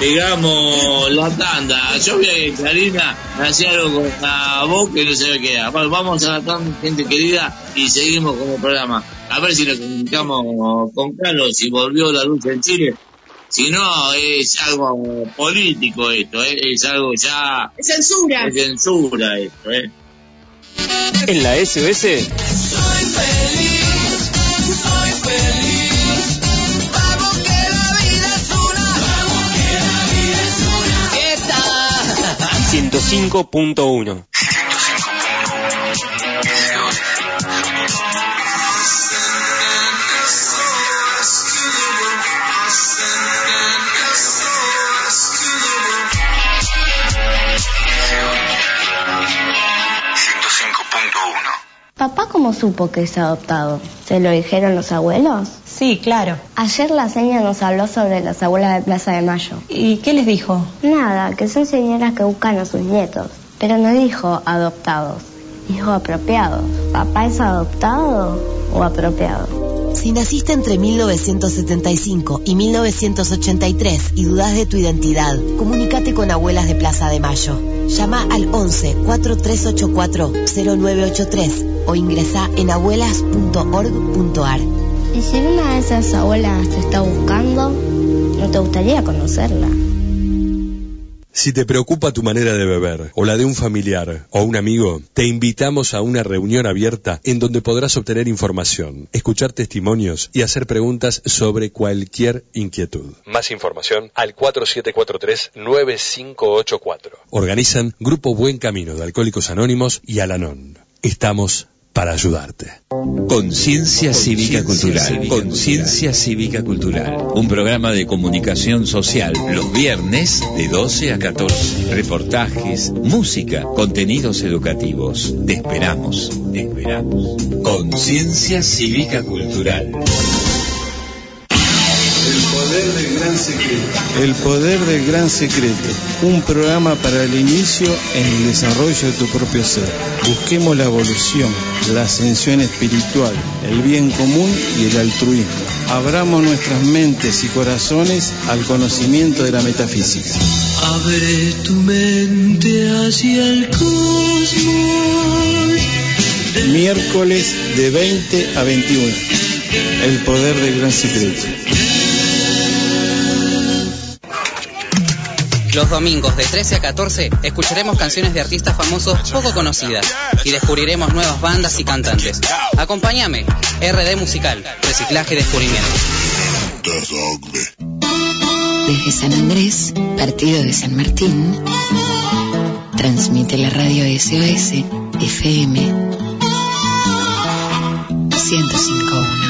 S2: digamos la tanda. Yo vi que Karina hacía algo con la voz que no se ve qué era. Bueno, vamos a la tanda, gente querida, y seguimos con el programa. A ver si nos comunicamos con Carlos, si volvió la luz en Chile. Si no, es algo político esto, ¿eh? es algo ya
S6: Es censura.
S2: de censura esto. ¿eh?
S15: En la SOS 105.1
S8: ¿Papá cómo supo que es adoptado? ¿Se lo dijeron los abuelos?
S18: Sí, claro.
S8: Ayer la señora nos habló sobre las abuelas de Plaza de Mayo.
S18: ¿Y qué les dijo?
S8: Nada, que son señoras que buscan a sus nietos. Pero no dijo adoptados, dijo apropiados. ¿Papá es adoptado o apropiado?
S19: Si naciste entre 1975 y 1983 y dudas de tu identidad, comunícate con Abuelas de Plaza de Mayo. Llama al 11 4384 0983 o ingresa en abuelas.org.ar.
S8: Y si una de esas abuelas te está buscando, ¿no te gustaría conocerla?
S20: Si te preocupa tu manera de beber o la de un familiar o un amigo, te invitamos a una reunión abierta en donde podrás obtener información, escuchar testimonios y hacer preguntas sobre cualquier inquietud. Más información al 4743-9584. Organizan Grupo Buen Camino de Alcohólicos Anónimos y Alanón. Estamos para ayudarte.
S21: Conciencia Cívica Cultural. Conciencia Cívica Cultural. Un programa de comunicación social los viernes de 12 a 14. Reportajes, música, contenidos educativos. Te esperamos. Te esperamos. Conciencia Cívica Cultural.
S13: El poder del gran secreto. El poder del gran secreto. Un programa para el inicio en el desarrollo de tu propio ser. Busquemos la evolución, la ascensión espiritual, el bien común y el altruismo. Abramos nuestras mentes y corazones al conocimiento de la metafísica.
S16: Abre tu mente hacia el cosmos.
S13: Miércoles de 20 a 21. El poder del gran secreto.
S22: Los domingos de 13 a 14 escucharemos canciones de artistas famosos poco conocidas y descubriremos nuevas bandas y cantantes. Acompáñame, RD Musical, Reciclaje y Descubrimiento.
S23: Desde San Andrés, partido de San Martín, transmite la radio SOS FM 105.1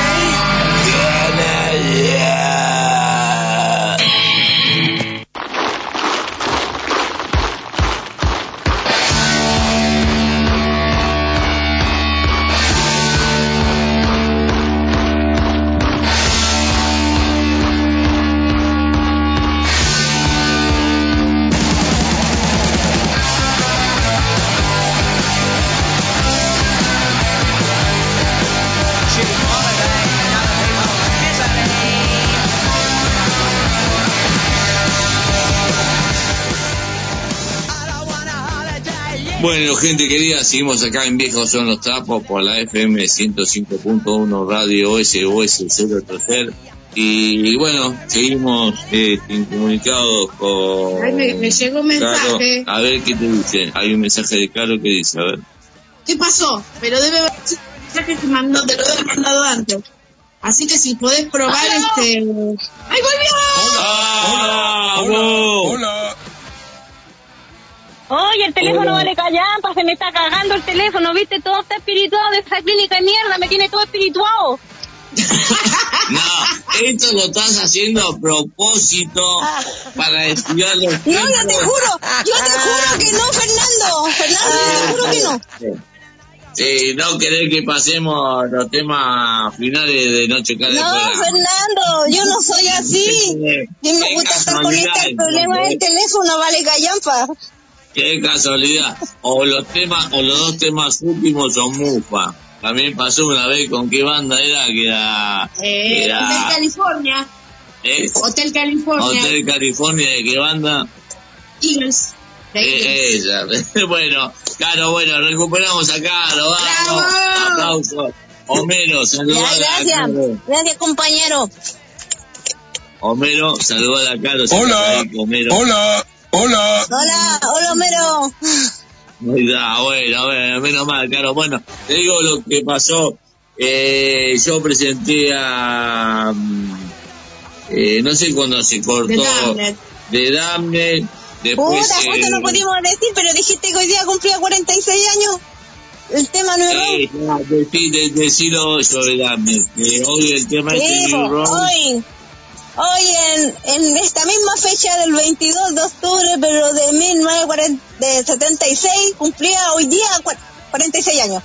S2: Bueno, gente querida, seguimos acá en Viejos son los trapos por la FM 105.1 Radio SOS 030 y bueno, seguimos eh, comunicados con
S6: Ay, me, me llegó un
S2: Caro.
S6: mensaje.
S2: A ver qué te dice. Hay un mensaje de Caro que dice, a ver.
S6: ¿Qué pasó? Pero debe haber sido un mensaje que mandó, te lo debe haber mandado antes. Así que si podés probar este. ¡Ay, volvió!
S2: ¡Hola!
S5: Oye, el teléfono
S2: Hola.
S5: vale callampa, se me está cagando el teléfono, viste, todo está espirituado de esa clínica de mierda, me tiene todo espirituado. *laughs*
S2: No, esto lo estás haciendo a propósito para estudiar los
S5: No, yo te juro, yo te juro que no, Fernando, Fernando, yo te juro que no.
S2: Sí, no querer que pasemos los temas finales de Noche Cara
S5: No. Fernando, yo no soy así. Yo me gusta estar con este problema del teléfono, vale callampa.
S2: Qué casualidad. O los temas, o los dos temas últimos son mufa. También pasó una vez con qué banda era que era,
S6: Eh,
S2: era
S6: Hotel California.
S2: ¿eh?
S6: Hotel California.
S2: Hotel California de qué banda
S6: Eagles. De
S2: Eh, ella. *laughs* bueno, claro, bueno, recuperamos a Caro, vamos. Aplausos. Homero, saluda
S5: Ya, gracias, gracias compañero.
S2: Homero, saluda a Caro.
S5: Hola,
S2: Homero.
S5: hola,
S2: hola.
S5: Hola, hola Homero.
S2: Bueno, bueno, bueno, menos mal, Caro. Bueno, te digo lo que pasó. Eh, yo presenté a. mm, eh, no sé cuándo se cortó.
S5: De Damned.
S2: De Damned. Después.
S5: Puta, justo
S2: eh,
S5: no pudimos decir, pero dijiste que hoy día cumplía 46 años. El tema no
S2: decí- de- decilo yo de Damned. que hoy el tema es
S5: Sí,
S2: New Road.
S5: hoy, hoy en, en esta misma fecha del 22 de octubre, pero de 1976, cumplía hoy día cua- 46 años.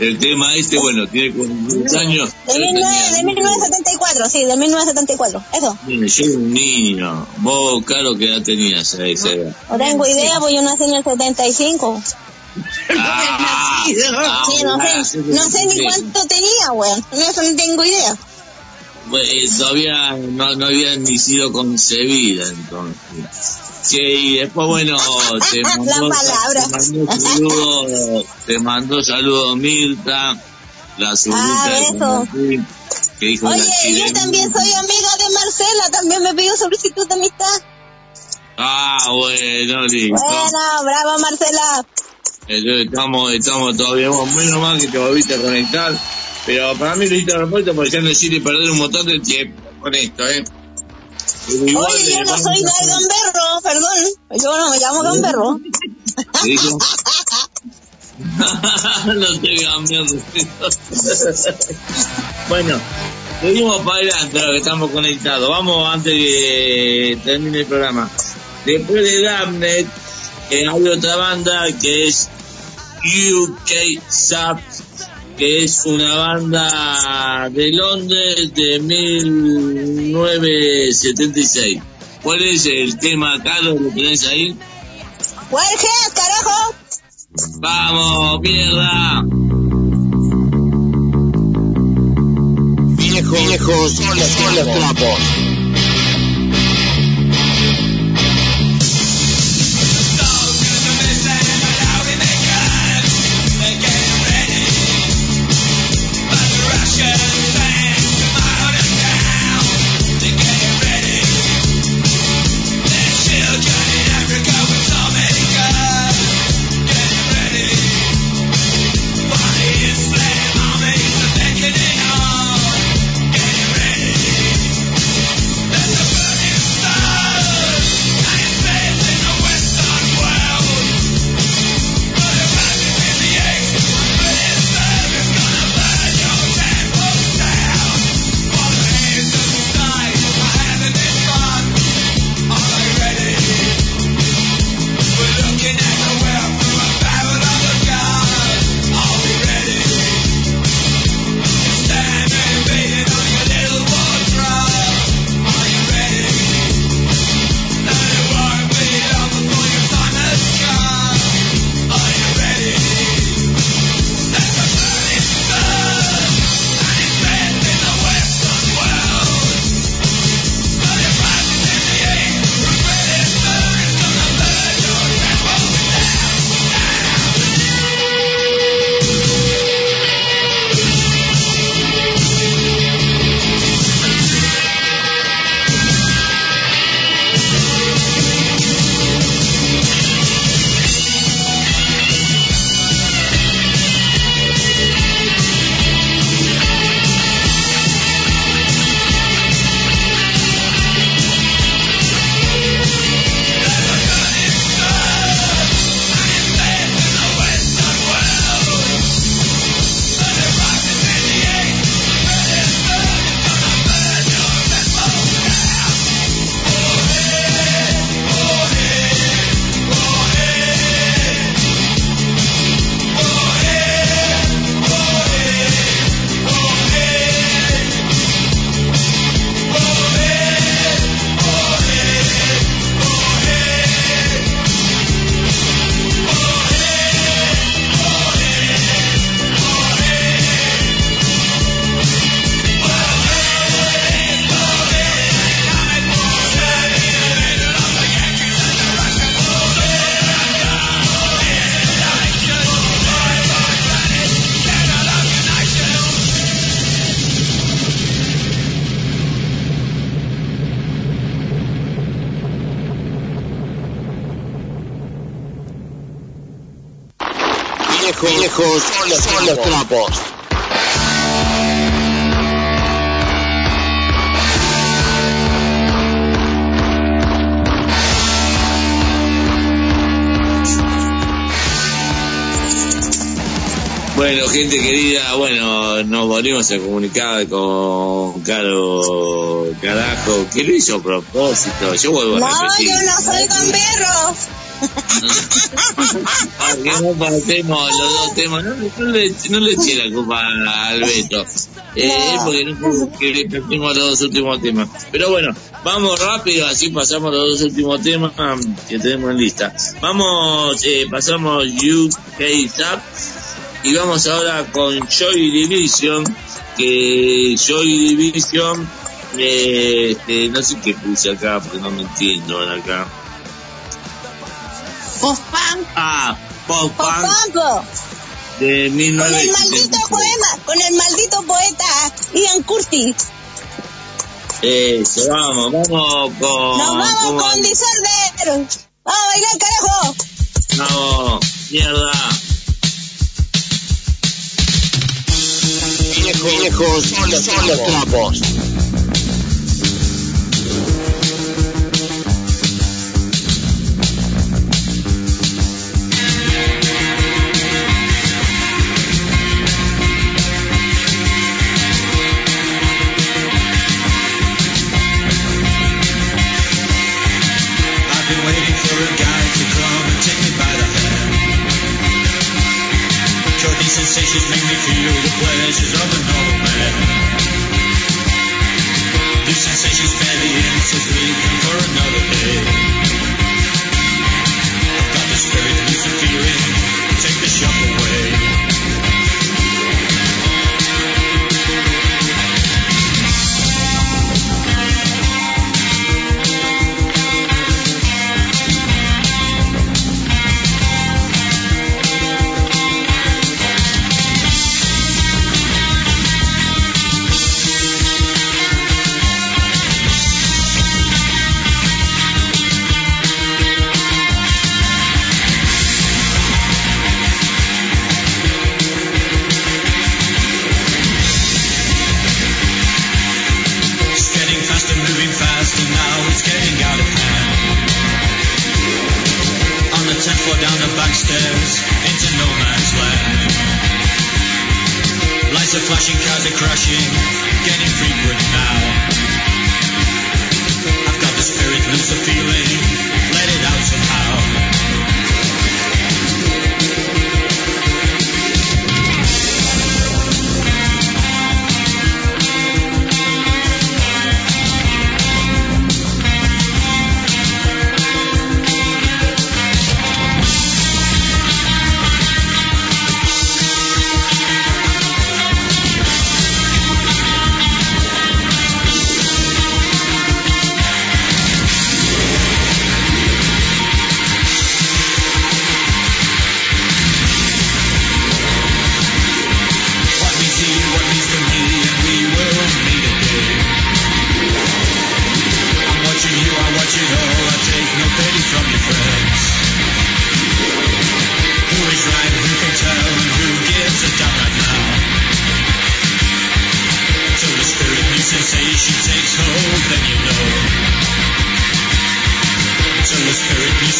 S2: El tema este, bueno, tiene 40 años.
S5: De,
S2: Yo
S5: 19
S2: tenía-
S5: de 1974, sí, de 1974. Eso.
S2: Yo un niño. Vos, Caro, ¿qué edad tenías a esa edad?
S5: No tengo idea, pues yo nací en el 75.
S2: Ah,
S5: Sí, no sé, no sé ni cuánto tenía, weón. No tengo idea.
S2: Pues, eh, todavía no, no había ni sido concebida entonces. Sí, y después, bueno, *laughs* te mandó,
S5: palabra.
S2: te mandó saludos, te mandó saludos Mirta, la segunda
S5: Ah, eso.
S2: que dijo la
S5: Oye, yo también soy amiga de Marcela, también me pidió solicitud de amistad.
S2: Ah, bueno, listo.
S5: Bueno, bravo Marcela.
S2: Entonces, estamos, estamos todavía, bueno, menos mal que te volviste a conectar, pero para mí lo hiciste a propósito porque ya no hiciste perder un montón de tiempo con esto, ¿eh? Igual,
S5: Oye, yo no soy nada gamberro, perdón. Yo no me llamo gamberro.
S2: ¿Qué dijo? *laughs* no te cambiando. bueno, seguimos para adelante, ahora que estamos conectados. Vamos antes que termine el programa. Después de Damnet, eh, hay otra banda que es UK Sub, que es una banda de Londres de 1976. ¿Cuál es el tema, Carlos? ¿Lo tenés ahí?
S5: ¿Cuál es, carajo?
S2: ¡Vamos, mierda!
S1: Viejos, viejos, son los trapos.
S2: Bueno, gente querida, bueno, nos volvimos a comunicar con Caro Carajo, que lo hizo a propósito. Yo vuelvo a
S5: No,
S2: repetir.
S5: yo no soy gamberro.
S2: Ah, que no pasemos los dos temas. No, no le, no le eché la culpa al Beto. Eh, porque no que los dos últimos temas. Pero bueno, vamos rápido, así pasamos los dos últimos temas que tenemos en lista. Vamos, eh, pasamos UK Tap y vamos ahora con Joy Division, que Joy Division, eh, este, no sé qué puse acá, porque no me entiendo acá.
S5: Post-punk.
S2: Ah,
S5: Post-punk.
S2: de
S5: Con el maldito
S2: 1976.
S5: poema, con el maldito poeta Ian Curtis.
S2: Eso, vamos, vamos con...
S5: Nos vamos
S2: con-
S5: con Disorder. Vamos a bailar, carajo.
S2: Vamos, mierda.
S1: Viejos, son los.
S22: Faces make me feel the pleasures of a normal man. These sensations the insides leaking for another day. I've got the spirit, a feeling, take the shock away.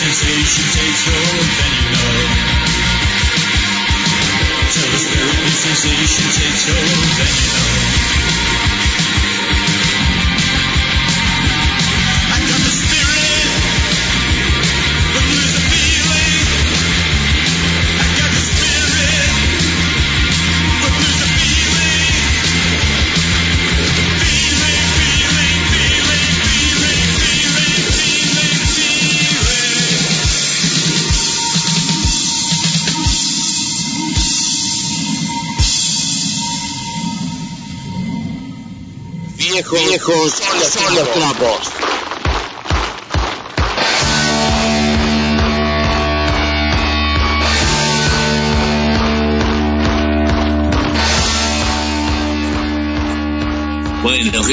S22: Sensation takes hold, then you know. Till the spirit sensation takes hold, then you know.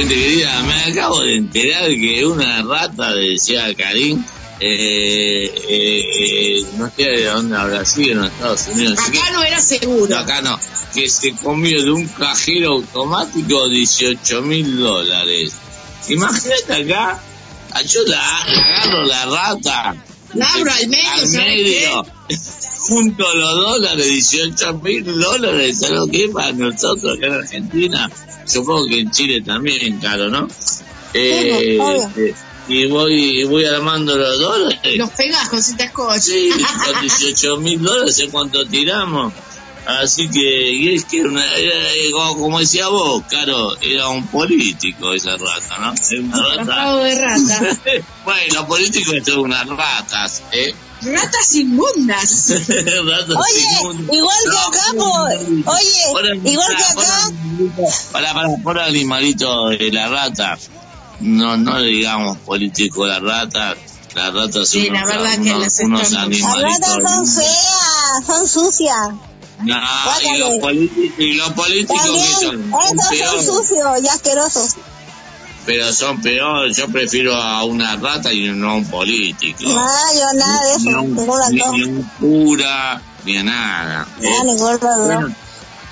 S2: Gente querida, me acabo de enterar que una rata, decía Karim, eh, eh, eh, no sé de dónde habrá sido, en Estados Unidos.
S6: Acá no era seguro.
S2: Acá no, que se comió de un cajero automático 18 mil dólares. Imagínate acá, yo la, agarro la rata.
S6: La abro al medio,
S2: al
S6: ¿sabes
S2: medio, *laughs* junto los dólares, 18 mil dólares, ¿sabes lo que es para nosotros acá en Argentina? Supongo que en Chile también caro, ¿no? Eh, este, y voy, voy armando los dólares.
S6: Los pegas con cinta scotch.
S2: Sí, con 18 mil dólares en cuanto tiramos. Así que, y es que una, era, como, decía vos, claro, era un político esa rata, ¿no? Era una rata.
S6: De rata. *laughs*
S2: bueno, los políticos son unas ratas, ¿eh?
S6: Ratas inmundas. *laughs*
S2: ratas
S5: Oye,
S2: inmundas.
S5: igual que acá, po, oye,
S2: Por
S5: igual que acá,
S2: Para, para, por animalito de la rata. No, no le digamos político la rata. Las ratas son
S6: Sí, la
S2: unos,
S6: verdad que las
S2: unos
S5: ratas son feas, son sucias.
S2: No, y los, políticos, y los políticos que son, son
S5: son sucios y asquerosos.
S2: Pero son peores. Yo prefiero a una rata y no a un político.
S5: Nada, yo nada de eso,
S2: Ni a un- ni, ni un cura, ni a nada.
S5: Los dos.
S2: Bueno,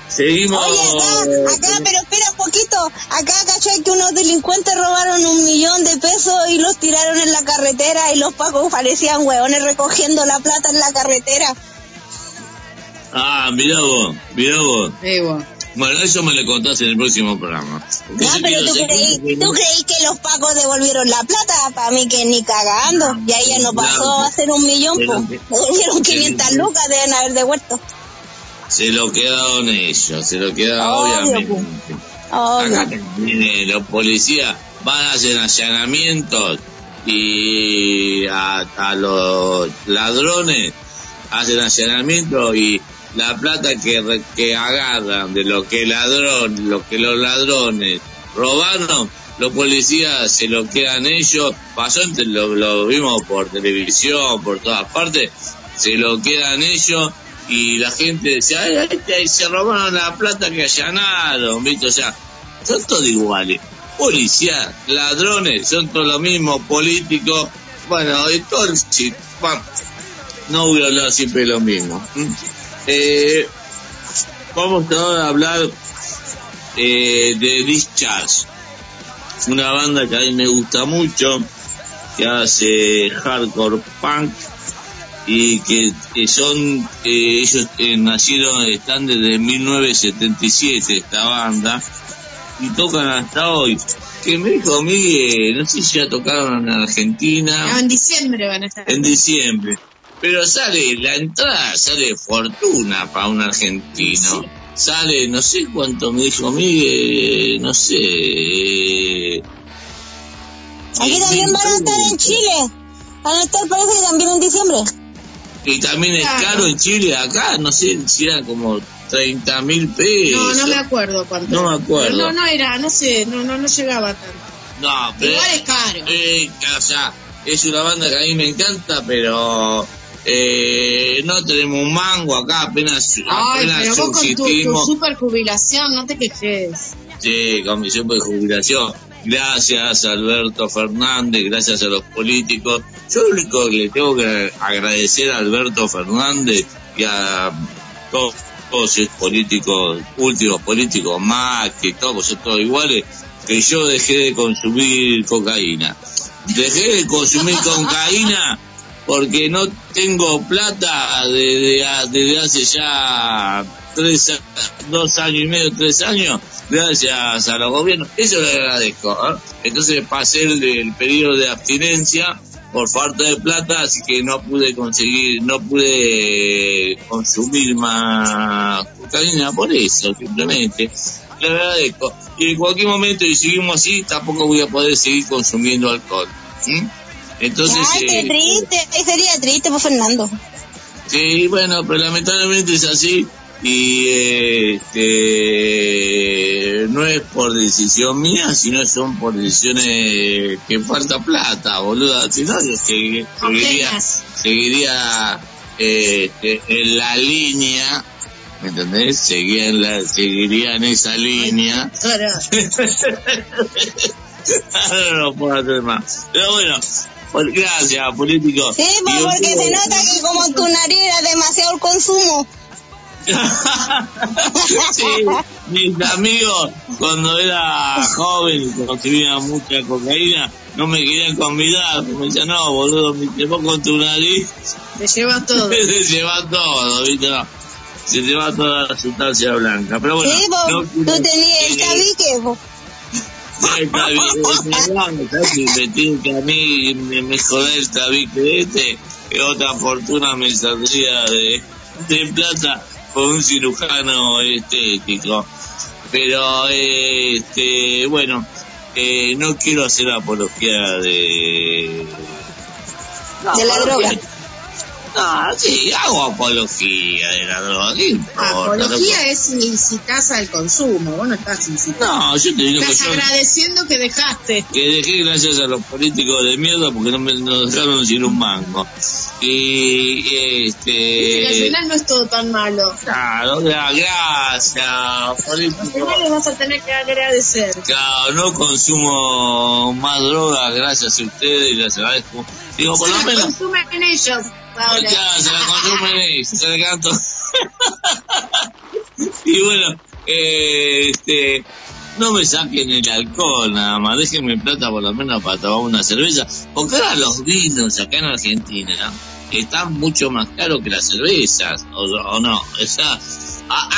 S2: seguimos.
S5: Oye, acá, acá, pero espera un poquito. Acá, ¿cachai? Que unos delincuentes robaron un millón de pesos y los tiraron en la carretera y los pacos parecían hueones recogiendo la plata en la carretera.
S2: Ah, mirá vos, mirá vos.
S6: Eh, vos.
S2: Bueno, eso me lo contás en el próximo programa. Yo
S5: pero tú creí, tú creí que los pacos devolvieron la plata, para mí que ni cagando. Y ahí ya no pasó
S2: Claro.
S5: a ser un millón, pues. *laughs* Devolvieron
S2: que-
S5: 500 lucas, deben haber devuelto.
S2: se lo quedaron ellos, se lo quedaron obviamente. Acá también, eh, los policías van a hacer allanamientos y a, a los ladrones hacen allanamientos y la plata que, que agarran de lo que ladrón, lo que los ladrones robaron, los policías se lo quedan ellos, pasó lo, lo vimos por televisión, por todas partes, se lo quedan ellos y la gente decía, ay, ay, se robaron la plata que allanaron, ¿viste? O sea, son todos iguales. Policías, ladrones, son todos lo mismo, políticos, bueno, y todo el no voy a hablar siempre lo mismo. Eh, vamos ahora a hablar eh, de Discharge, una banda que a mí me gusta mucho, que hace hardcore punk y que, que son, eh, ellos eh, nacieron, están desde 1977 esta banda y tocan hasta hoy. Que me dijo Miguel, no sé si ya tocaron en Argentina
S6: No, en diciembre van a estar.
S2: en diciembre. Pero sale, la entrada sale fortuna para un argentino. Sale, no sé cuánto me dijo Miguel, no sé.
S5: Aquí también van a estar en Chile. Van a estar, parece que también en diciembre.
S2: Y también es caro en Chile, acá, no sé si eran como 30 mil pesos.
S6: No, no me acuerdo cuánto.
S2: No me acuerdo.
S6: No, no era, no sé, no, no, no llegaba tanto.
S2: No, pero
S6: Igual es caro.
S2: eh, o sea, es una banda que a mí me encanta, pero eh, no tenemos un mango acá, apenas,
S6: Ay,
S2: apenas
S6: pero vos con tu, super jubilación, no te quejes.
S2: Sí, con mi super jubilación. Gracias a Alberto Fernández, gracias a los políticos. Yo lo único que le tengo que agradecer a Alberto Fernández y a todos, todos esos políticos, últimos políticos, más que todos, son todos iguales, que yo dejé de consumir cocaína. Dejé de consumir *laughs* cocaína porque no tengo plata desde, desde hace ya tres, dos años y medio, tres años, gracias a los gobiernos. Eso le agradezco. ¿eh? Entonces pasé el, periodo de abstinencia por falta de plata, así que no pude conseguir, no pude consumir más cocaína por eso, simplemente. Le agradezco. Y en cualquier momento, y seguimos así, tampoco voy a poder seguir consumiendo alcohol. Entonces,
S5: Ay, qué
S2: eh,
S5: triste. Ay, sería triste por Fernando.
S2: Sí, bueno, pero lamentablemente es así y este no es por decisión mía, sino son por decisiones que falta plata, boluda. Si no, yo segui- seguiría, seguiría este, en la línea, ¿me entendés? Seguiría en, la, seguiría en esa línea. Ahora *laughs* no puedo hacer más. Pero bueno, gracias, político.
S5: Sí, pues, porque se nota que como tu nariz era demasiado el consumo. *laughs*
S2: sí, mis amigos cuando era joven consumía mucha cocaína no me querían convidar, me decían, no boludo, me llevó con tu nariz,
S6: Te llevas todo. *laughs*
S2: se lleva todo, ¿viste? No, se te va toda la sustancia blanca, pero bueno,
S5: sí, pues,
S2: no
S5: tú tenías el
S2: eh,
S5: tabique, pues.
S2: Está bien, es verdad, ¿sabes? Si me tiene que a mí me, me jodé el tabique este, que otra fortuna me saldría de, de plata por un cirujano estético. Pero, este, bueno, eh, no quiero hacer apología de...
S5: De la droga.
S2: No, sí, hago apología de la droga, ¿qué importa,
S6: Apología
S2: loco?
S6: es incitas al consumo, vos no estás incitando.
S2: No, yo te digo que
S6: Estás agradeciendo que dejaste.
S2: que dejé gracias a los políticos de mierda porque no me nos dejaron sin un mango. Y
S6: Viste que al
S2: este
S6: final no es todo tan malo.
S2: claro, gra- gracias,
S6: Al final les vas a tener que agradecer.
S2: Claro, no consumo más drogas gracias a ustedes y les agradezco. Digo, por lo menos,
S6: consumen ellos
S2: ya, se la ellos, se la *laughs* canto. y bueno, eh, este, no me saquen el alcohol nada más, déjenme plata por lo menos para tomar una cerveza, porque ahora los vinos acá en Argentina están mucho más caros que las cervezas, o, o no, o sea,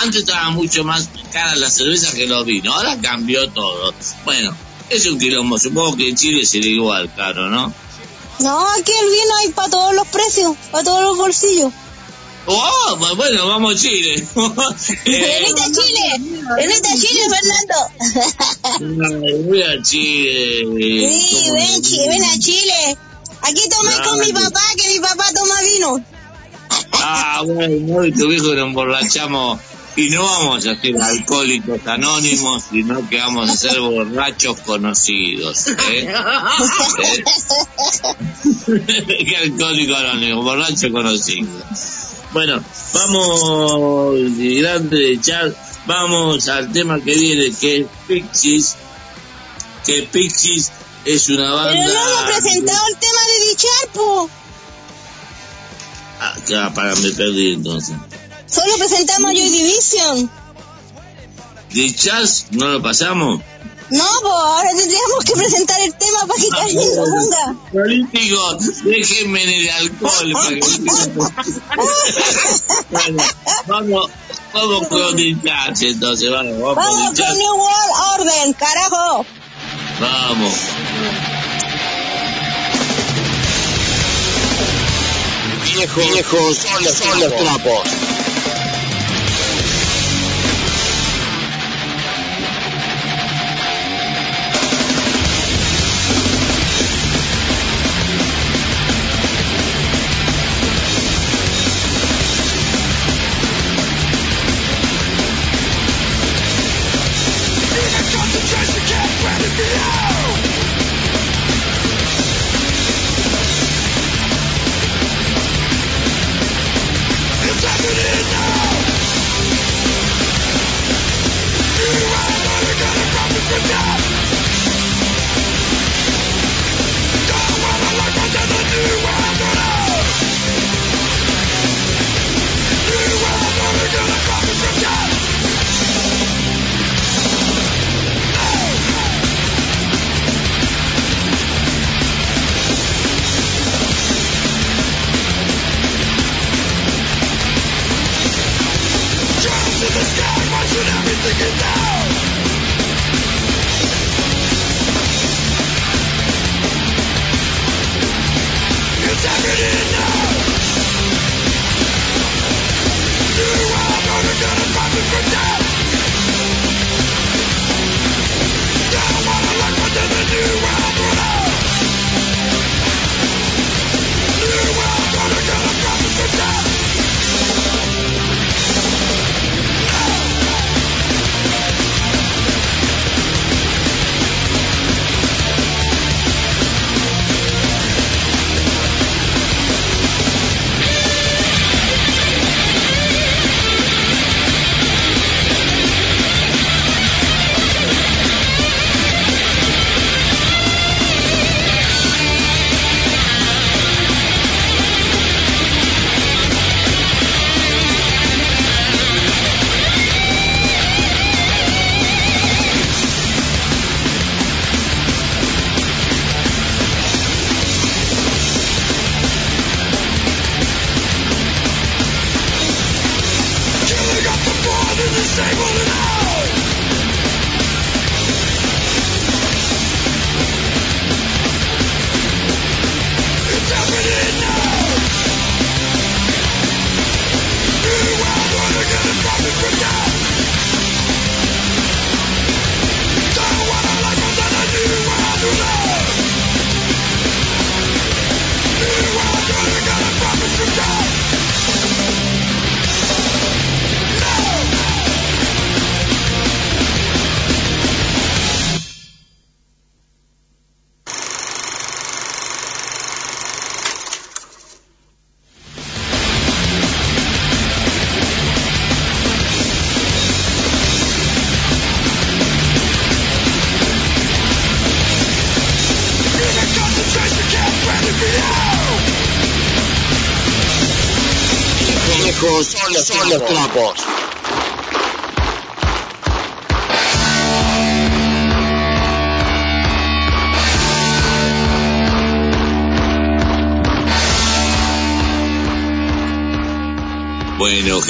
S2: antes estaban mucho más caras las cervezas que los vinos, ahora cambió todo. Bueno, es un quilombo, supongo que en Chile sería igual caro, ¿no?
S5: No, aquí el vino hay para todos los precios, para todos los bolsillos.
S2: Oh, pues bueno, vamos a Chile. *laughs* *laughs* Eh,
S5: Venite a Chile, venite a Chile, Fernando.
S2: ay, voy a Chile.
S5: Sí, ven, Chi- ven a Chile. Aquí tomé con mi papá, que mi papá toma vino.
S2: Ah, bueno, no, y tu hijo nos emborrachamos. Y no vamos a ser alcohólicos anónimos, sino que vamos a ser borrachos conocidos. ¿eh? *laughs* ¿Eh? *laughs* ¿Qué alcohólico anónimo? Borracho conocido. Bueno, vamos, grande de chat, vamos al tema que viene, que es Pixies. Que Pixies es una banda...
S5: Pero no hemos presentado el tema de Dicharpo.
S2: Ah, ah, para, me perdí entonces.
S5: Solo presentamos Joy Division.
S2: ¿De Chas no lo pasamos?
S5: No, pues ahora tendríamos que presentar el tema para que alguien lo ponga.
S2: Políticos, déjenme en el alcohol. *laughs* para que- bueno, vamos, vamos con el Chas entonces, vamos, vamos con
S5: Vamos con New World Order, carajo.
S2: Vamos.
S15: Viejos, viejos son los, son los trapos.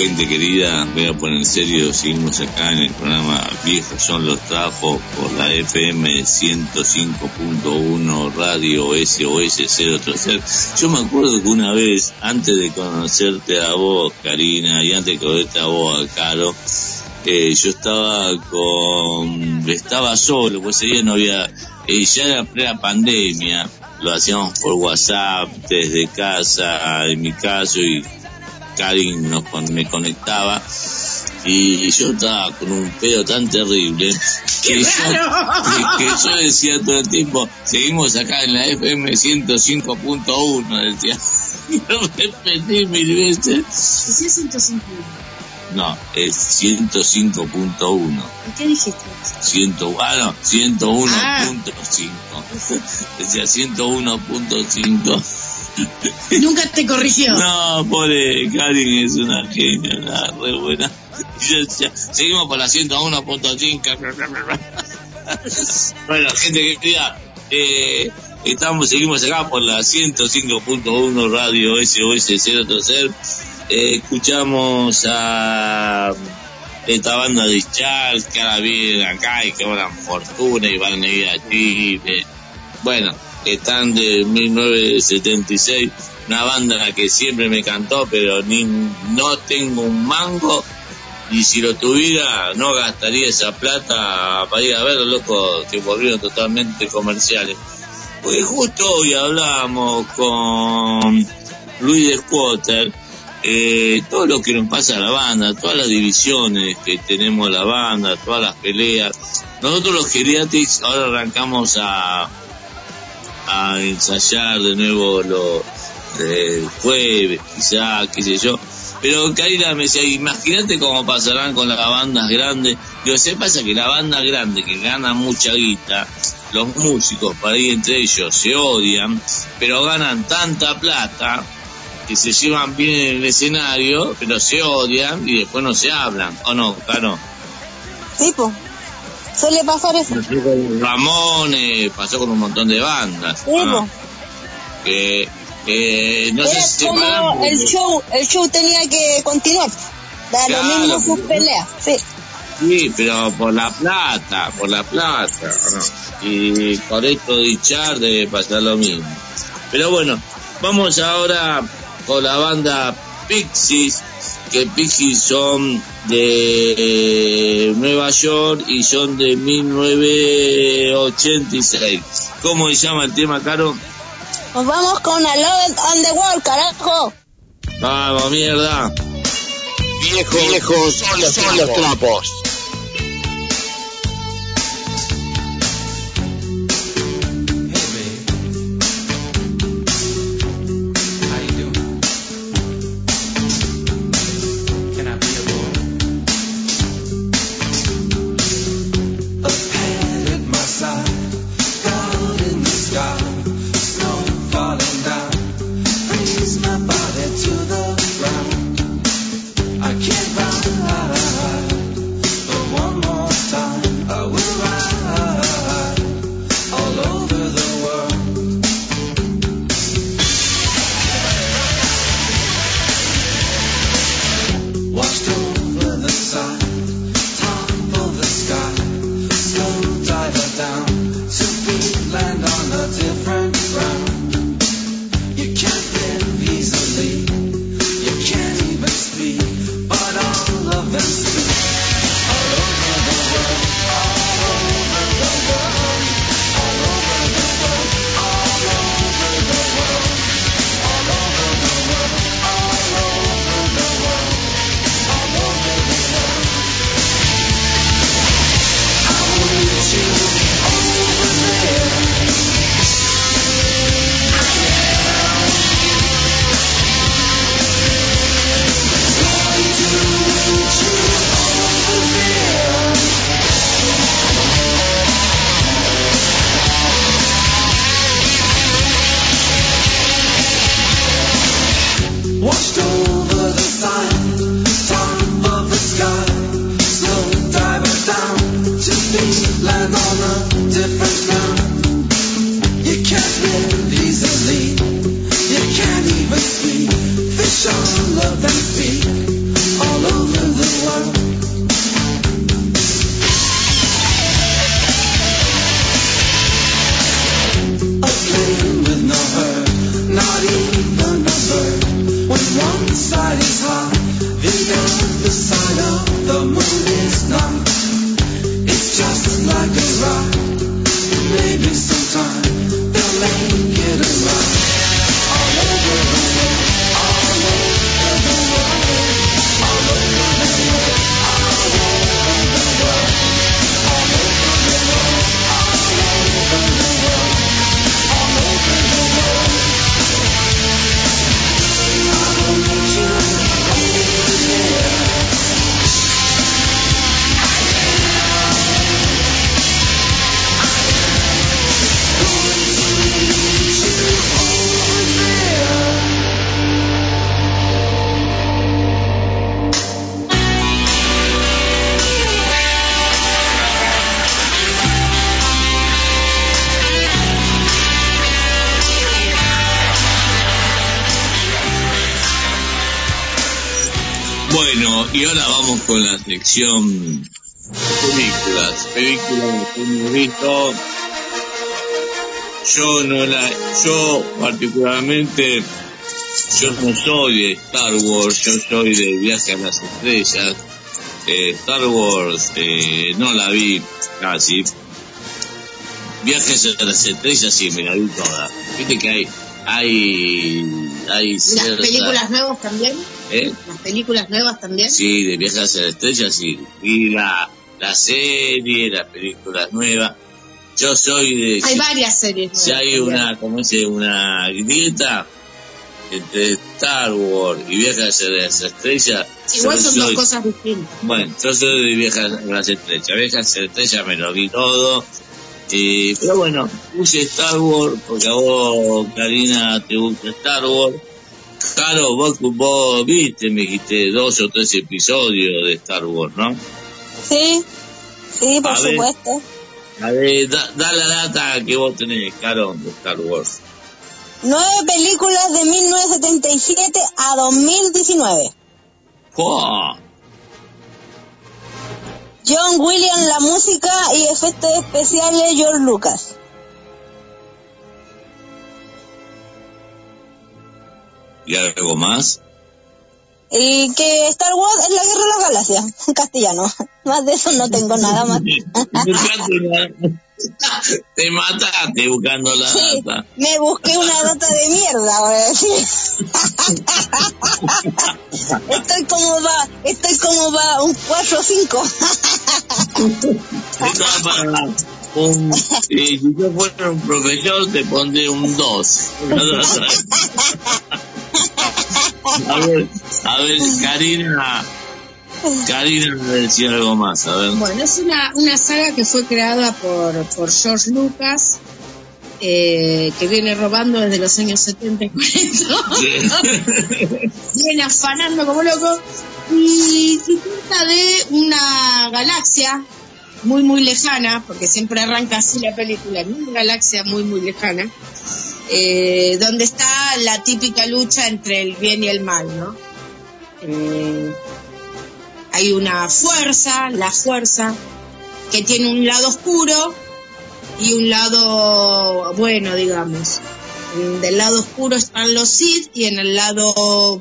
S2: Gente querida, voy a poner en serio, seguimos acá en el programa Viejos son los trapos por la FM 105.1 Radio SOS 030. Yo me acuerdo que una vez, antes de conocerte a vos, Karina, y antes de conocerte a vos, a Caro, eh, yo estaba con, estaba solo, pues ese día no había, eh, ya era plena pandemia, lo hacíamos por WhatsApp, desde casa, en mi caso, y Karin nos, me conectaba y yo estaba con un pedo tan terrible que yo, que, *laughs* que yo decía todo el tiempo, seguimos acá en la FM 105.1, decía, *laughs* lo repetí mil veces.
S6: Sí, 105.
S2: No, es 105.1.
S6: ¿Y qué dijiste?
S2: 100, ah, no, 101.5. *laughs* Decía 101.5.
S6: Nunca te corrigió.
S2: No, pobre Karin es una genia, una re buena. *laughs* Seguimos por la 101.5. bueno, gente querida, eh, estamos, seguimos acá por la 105.1 Radio SOS 030. Eh, escuchamos a esta banda de Charles que ahora vienen acá y que cobran fortuna y van a ir a Chile. Bueno, están de 1976, una banda que siempre me cantó, pero ni no tengo un mango y si lo tuviera no gastaría esa plata para ir a ver loco que volvieron totalmente comerciales. Pues justo hoy hablamos con Luis Squatter, eh, todo lo que nos pasa a la banda, todas las divisiones que tenemos la banda, todas las peleas. Nosotros los geriatrics ahora arrancamos a, a ensayar de nuevo los el jueves, quizá, qué sé yo. Pero Karina me decía, imagínate cómo pasarán con las bandas grandes. Digo, se pasa que la banda grande que gana mucha guita, los músicos para ir entre ellos se odian, pero ganan tanta plata que se llevan bien en el escenario, pero se odian y después no se hablan. ¿O no, Caro?
S5: Tipo, suele pasar eso.
S2: Pasó con Ramones, pasó con un montón de bandas. ¿no? Que, que no
S5: Era
S2: se
S5: como el show, el show tenía que continuar. Da
S2: Claro,
S5: lo mismo sus peleas, sí.
S2: Sí, pero por la plata, por la plata, ¿o ¿no? Y por esto dichar debe pasar lo mismo. Pero bueno, vamos ahora con la banda Pixies, que Pixies son de Nueva York y son de 1986. ¿Cómo se llama el tema, Caro?
S5: Nos vamos con a Love on the World, carajo.
S2: Vamos, mierda.
S1: Viejos, viejos son los, son los trapos.
S2: Sección películas. Películas que hemos visto. Yo no la, yo particularmente, yo no soy de Star Wars, yo soy de Viaje a las Estrellas. Eh, Star Wars eh, no la vi casi. Viajes a las Estrellas sí me la vi toda. Viste que hay, hay, hay
S6: ¿Las
S2: cierta-
S6: películas nuevas también?
S2: ¿Eh?
S6: ¿Las películas nuevas también?
S2: Sí, de Viajes hacia la Estrella, sí. Y la, la serie, las películas nuevas. Yo soy de...
S6: Hay
S2: si-
S6: varias series.
S2: Si hay
S6: también.
S2: una, como dice, una grieta entre Star Wars y Viajes hacia las Estrellas.
S6: Igual son dos cosas distintas.
S2: Bueno, yo soy de Viajes a las Estrellas. Viajes hacia las Estrellas me lo vi todo. Eh, pero bueno, puse Star Wars porque a vos, Karina, te gusta Star Wars. Claro, vos, vos viste, me dijiste dos o tres episodios de Star Wars, ¿no?
S5: Sí, sí, por
S2: A ver.
S5: supuesto.
S2: A ver, da, da la data que vos tenés, Caro, de Star Wars.
S5: Nueve películas de 1977 a 2019.
S2: ¡Fua!
S5: John Williams la música y efectos especiales George Lucas.
S2: ¿Y algo más?
S5: Y que Star Wars es la guerra de las galaxias, en castellano. *laughs* Más de eso no tengo nada más. *laughs*
S2: Te mataste buscando la
S5: Sí,
S2: data.
S5: me busqué una data de mierda, voy a decir. *laughs* Estoy como va, estoy como va un 4 o 5.
S2: Un, eh, si yo fuera un profesor te pondré un 2. A ver, a ver, Karina, Karina me decía algo más, a ver.
S6: Bueno, es una, una saga que fue creada por, por George Lucas, eh, que viene robando desde los años 70 y 40. *laughs* viene afanando como loco. Y, y trata de una galaxia muy, muy lejana, porque siempre arranca así la película, en una galaxia muy, muy lejana, eh, donde está la típica lucha entre el bien y el mal, ¿no? Eh, hay una fuerza, la fuerza, que tiene un lado oscuro y un lado bueno, digamos. Del lado oscuro están los Sith y en el lado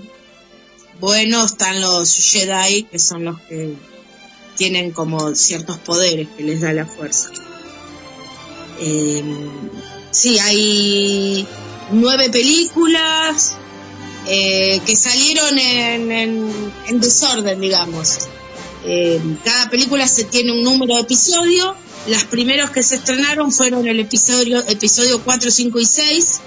S6: bueno están los Jedi, que son los que tienen como ciertos poderes que les da la fuerza. Eh, sí, hay nueve películas eh, que salieron en, en- en desorden, digamos. Eh, cada película se tiene un número de episodio. Las primeros que se estrenaron fueron el episodio, episodio 4, 5 y 6.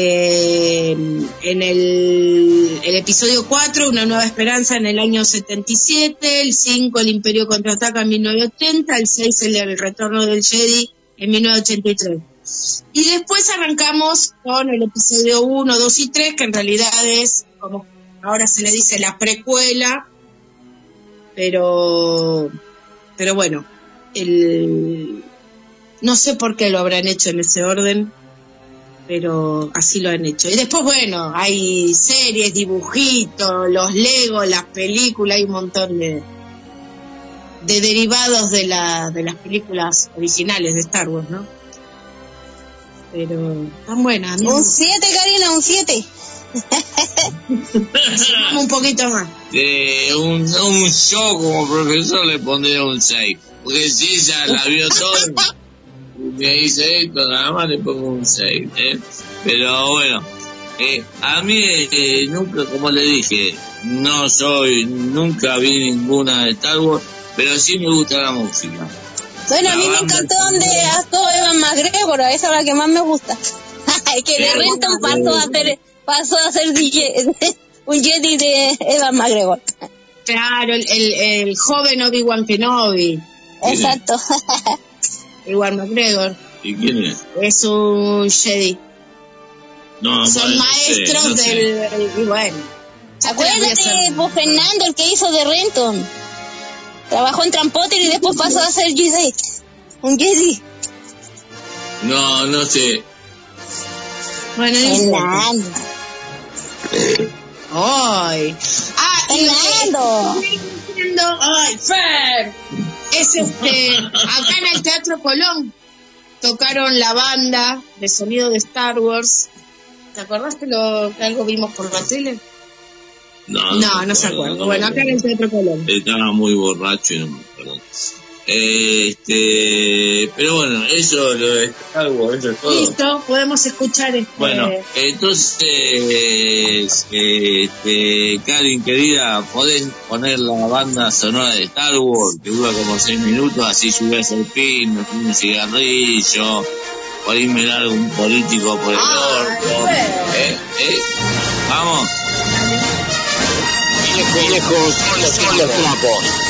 S6: Eh, en el, el episodio 4, Una Nueva Esperanza en el año 77, el 5, El Imperio Contraataca en 1980, el 6, El, Retorno del Jedi en 1983. Y después arrancamos con el episodio 1, 2 y 3, que en realidad es, como ahora se le dice, la precuela, pero, pero bueno, el, no sé por qué lo habrán hecho en ese orden, pero así lo han hecho. Y después, bueno, hay series, dibujitos, los Legos, las películas, hay un montón de, de derivados de, la, de las películas originales de Star Wars, ¿no? Pero están buenas.
S5: Un
S6: gustan.
S5: 7, Karina, un 7. *laughs*
S6: un poquito más.
S2: De un, un yo como profesor le pondría un 6. porque si ella la vio todo, me dice esto, nada más le pongo un 6, ¿eh? Pero bueno, eh, a mí eh, nunca, como le dije, no soy, nunca vi ninguna de Star Wars, pero sí me gusta la música.
S5: Bueno, a mí me encantó donde actuó Evan McGregor, esa es la que más me gusta. *laughs* que de Renton pasó a ser, pasó a ser DJ, *laughs* un Jedi de Evan McGregor.
S6: Claro, el, el, el joven Obi-Wan Kenobi,
S5: Exacto. *laughs*
S6: Ewan McGregor,
S2: ¿Y quién es?
S6: es un Jedi.
S2: No,
S6: Son
S2: sé,
S6: maestros
S2: no sé.
S6: del... Y bueno.
S5: Acuérdate, pues Fernando, el que hizo de Renton. Trabajó en Trampotter y después pasó a ser Jedi. Un Jedi.
S2: No, no sé.
S6: Bueno.
S5: Fernando.
S6: Ay. Ah,
S5: Fernando.
S6: ay, Fer, es este, acá en el Teatro Colón tocaron la banda de sonido de Star Wars. ¿Te acordás que, lo, que algo vimos por la tele?
S2: No,
S6: No, no se
S2: acuerdo,
S6: acuerda.
S2: no
S6: Bueno, acá en el Teatro Colón.
S2: Estaba muy borracho y no me acuerdo. Este, pero bueno, eso lo de Star Wars, eso es todo.
S6: Listo, podemos escuchar este.
S2: Bueno, entonces, este, Karin querida, podés poner la banda sonora de Star Wars, que dura como seis minutos, así subes el pin, me fumo un cigarrillo, por ahí me largo un político por el orto. ¿Eh? ¿Eh? Vamos.
S1: Viejos, los.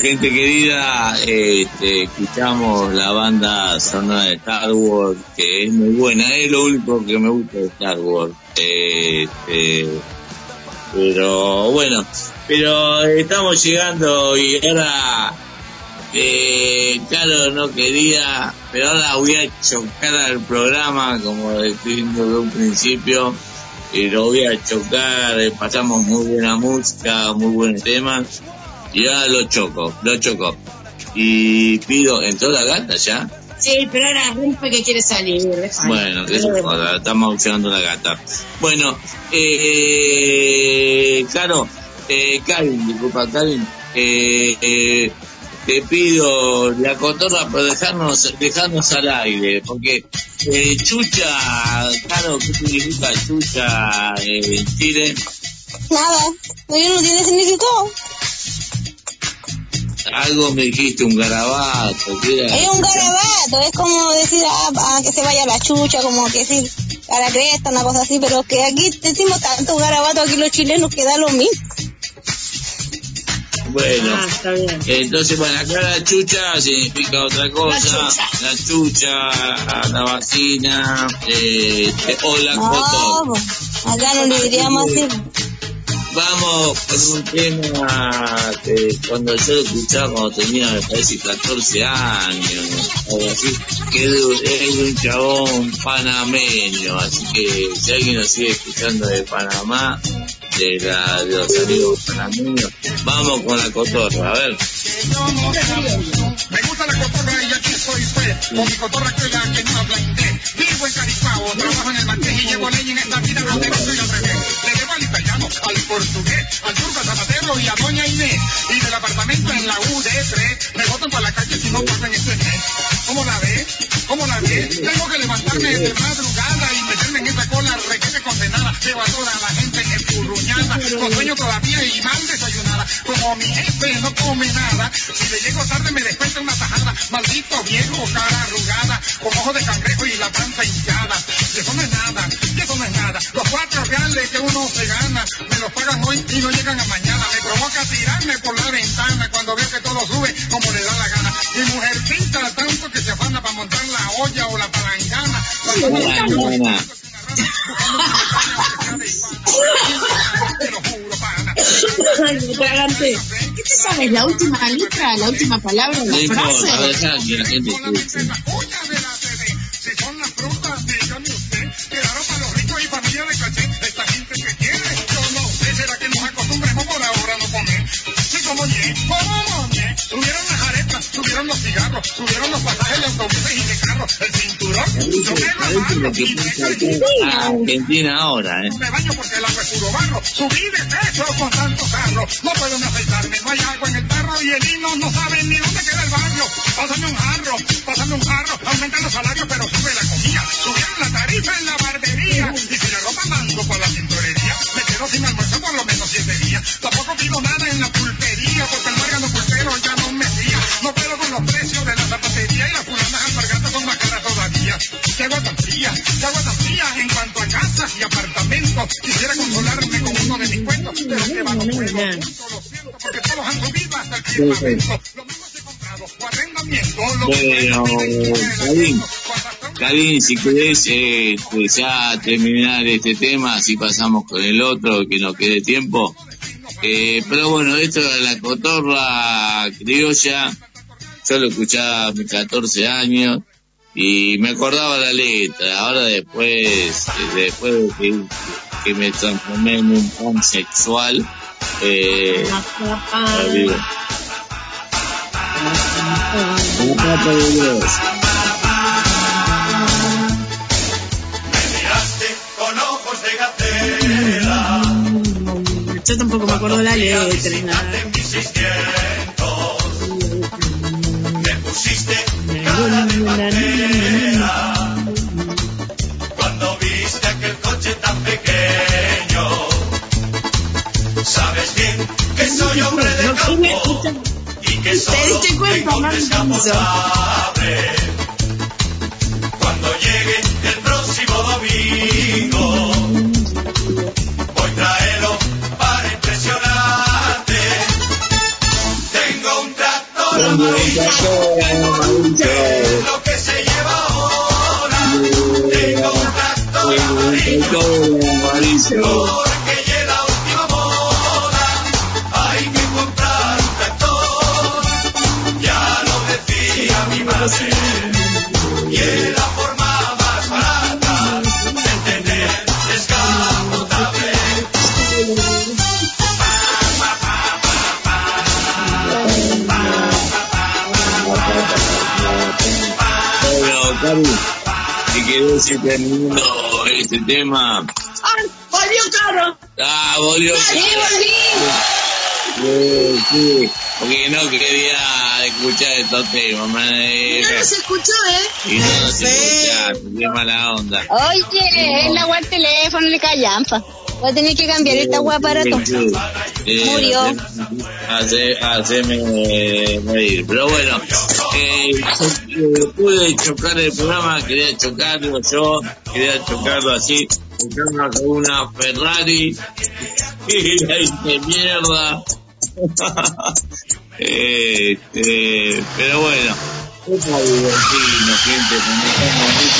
S2: Gente querida, este, escuchamos la banda sonora de Star Wars, que es muy buena, es lo único que me gusta de Star Wars. Este, pero bueno, pero estamos llegando y ahora, eh, claro, no quería, pero ahora voy a chocar al programa, como diciendo de un principio, y lo voy a chocar, eh, pasamos muy buena música, muy buenos temas, y ahora lo choco, lo choco. Y pido, ¿entró la gata ya?
S6: Sí, pero ahora Rumpe que quiere salir.
S2: Bueno, que se joda, estamos auxiliando la gata. Bueno, eh, claro, eh, Karin, disculpa, Karin, eh, eh, te pido la cotorra, pero dejarnos, dejarnos al aire, porque eh, chucha, claro, ¿qué significa chucha eh, en Chile?
S5: Nada, no tiene significado.
S2: Algo me dijiste, un garabato, ¿qué era?
S5: Es un garabato, es como decir ah, ah, que se vaya la chucha, como que decir a la cresta, una cosa así, pero que aquí decimos tanto garabato, aquí los chilenos que da lo mismo.
S2: Bueno,
S6: Ah, está bien.
S2: entonces, bueno, acá la chucha significa otra cosa. La chucha, la, vacina, eh, o la
S5: No, po, acá no le diríamos así.
S2: Vamos con un tema que cuando yo lo escuchaba cuando tenía, me parece, 14 años, o así, que es de- un chabón panameño, así que si alguien nos sigue escuchando de Panamá, de, la, de los amigos panameños, vamos con la cotorra, a ver.
S24: Me gusta la cotorra y aquí soy pues, con mi cotorra que es la que no habla inglés. Vivo en Caripao, trabajo en el marqués y llevo ley en esta vida, no debo soy al revés. Al portugués, al turco, zapatero y a doña Inés. Y del apartamento en la UD3, me botan para la calle si no pasan este mes. ¿Cómo la ves? ¿Cómo la ves? Tengo que levantarme de madrugada y en esa cola requete condenada. Lleva toda la gente empurruñada, con sueño todavía y mal desayunada. Como mi jefe no come nada, si le llego tarde me descuenta una tajada. Maldito viejo, cara arrugada, con ojos de cangrejo y la panza hinchada. Y eso no es nada, y eso no es nada. Los cuatro reales que uno se gana, me los pagan hoy y no llegan a mañana. Me provoca tirarme por la ventana cuando veo que todo sube como le da la gana. Mi mujer pinta tanto que se afana para montar la olla o la palangana.
S6: Ay. ¿Qué te sabes? ¿La última letra? ¿La última palabra?
S2: No
S6: ¿La
S2: importa,
S6: frase?
S2: deja que la gente escuche.
S24: No no como subieron los cigarros, subieron los pasajes de autobuses y de carros, el cinturón, yo me lo
S2: Argentina ahora, ¿eh?
S24: me baño porque el agua es puro barro. Subí de peso con tanto carro. No puedo ni afeitarme, no hay agua en el tarro y el hino no sabe ni dónde queda el barrio. Pásame un jarro, pásame un jarro. Aumentan los salarios pero sube la comida. Subieron la tarifa en la barbería. Y si la ropa mando por la tintorería, me quedo sin almuerzo por lo menos siete días. Tampoco pido nada en la pulpería porque el todavía. ¿Qué agua tan fría? ¿Qué agua tan fría? En cuanto a casas y apartamentos, quisiera consolarme con uno de mis cuentos, pero que va no puedo. Lo siento, porque todos han subido hasta el firmamento. Lo mismo se comprado, o arrendamiento, lo
S2: si querés eh, pues ya terminar este tema, así pasamos con el otro, que nos quede tiempo. Eh, pero bueno, esto de la cotorra criolla, yo lo escuchaba a mis 14 años y me acordaba la letra. Ahora después, después de que, que me transformé en un pansexual, Eh,
S15: gatera.
S6: Yo tampoco me acuerdo la letra ni nada.
S15: Me pusiste cara de bandera. Cuando viste aquel coche tan pequeño. Sabes bien que soy hombre de campo. Y que solo tengo
S6: Manso?
S15: descapotable. Cuando llegue el próximo domingo. Voy traerlo para impresionarte. Tengo un tractor amarillo. Amarillo. Porque llega la última moda. Hay que comprar un tractor. Ya lo decía mi madre. Y es la forma más barata de tener descapotable.
S2: Bueno, Cari, este tema.
S6: ¡Ay, volvió caro!
S2: Ah, volvió.
S6: ¡Sí, volví!
S2: Sí, sí, porque no quería escuchar estos temas, man. eh,
S6: No nos escuchó, ¿eh?
S2: Y no nos escuchaste, qué mala onda.
S5: Oye, es la agua el teléfono le callampa. Voy a tener que cambiar esta agua aparato.
S2: Eh,
S5: Murió.
S2: Hace, haceme reír. Pero bueno, eh, eh, pude chocar el programa, quería chocarlo yo, quería chocarlo así, chocarlo con una Ferrari *laughs* y la hice mierda. *laughs* este, pero bueno, divertirnos, gente, como estamos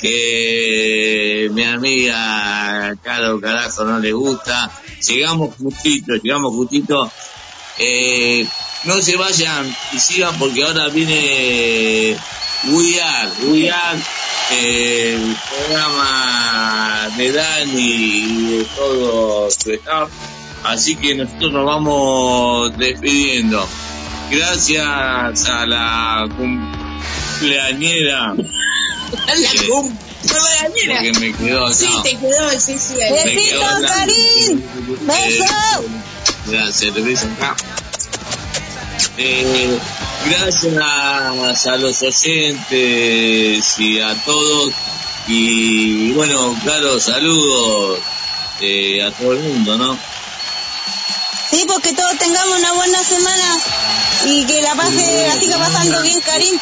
S2: que mi amiga Caro Carajo no le gusta. Llegamos justito, llegamos justito. Eh, no se vayan y sigan porque ahora viene We Are, We Are, el programa de Dani y de todo su staff. Así que nosotros nos vamos despidiendo. Gracias a la cumpleañera. *laughs*
S6: La cumpleañera.
S2: Que me quedó.
S6: Sí, te quedó, sí, sí.
S2: quedó acá. Eh, Gracias, te beso acá. Eh, gracias a los oyentes y a todos. Y bueno, claro, saludos eh, a todo el mundo, ¿no?
S5: Sí, porque todos tengamos una buena semana y que la pase, la siga pasando bien, Karim.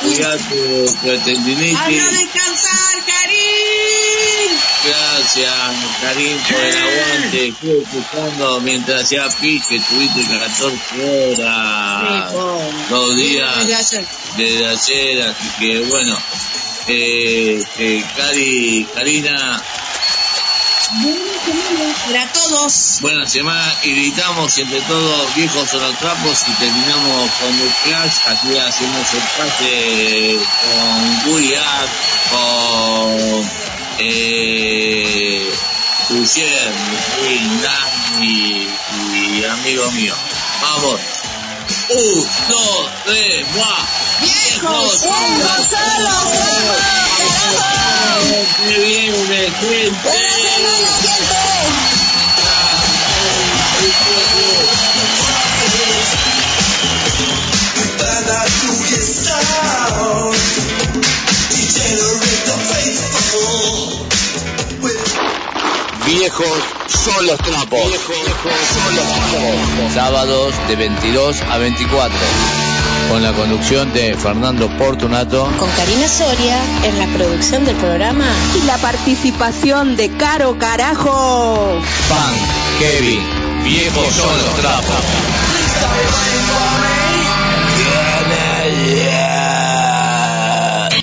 S2: Cuídate, tendinitis.
S6: ¡Anda a descansar, Karim!
S2: Gracias, Karim, por el aguante. Estuve escuchando mientras hacía pique, estuviste 14 horas, dos días
S6: Desde ayer.
S2: desde ayer, así que bueno, eh, eh, Cari, Karina,
S6: Para todos.
S2: buena semana y gritamos entre todos viejos son los trapos y terminamos con el flash, aquí hacemos el pase con Guriat, con eh, Uller, Dani y amigo mío. Vamos. Un, dos, tres, ¡buah! ¡Viejos!
S1: ¡Viejos son los trapos. Viejos son los trapos.
S2: Sábados de 22 a 24 con la conducción de Fernando Portunato.
S9: Con Karina Soria en la producción del programa.
S4: Y la participación de Caro Carajo.
S2: Pan, Kevin, viejos son los trapos.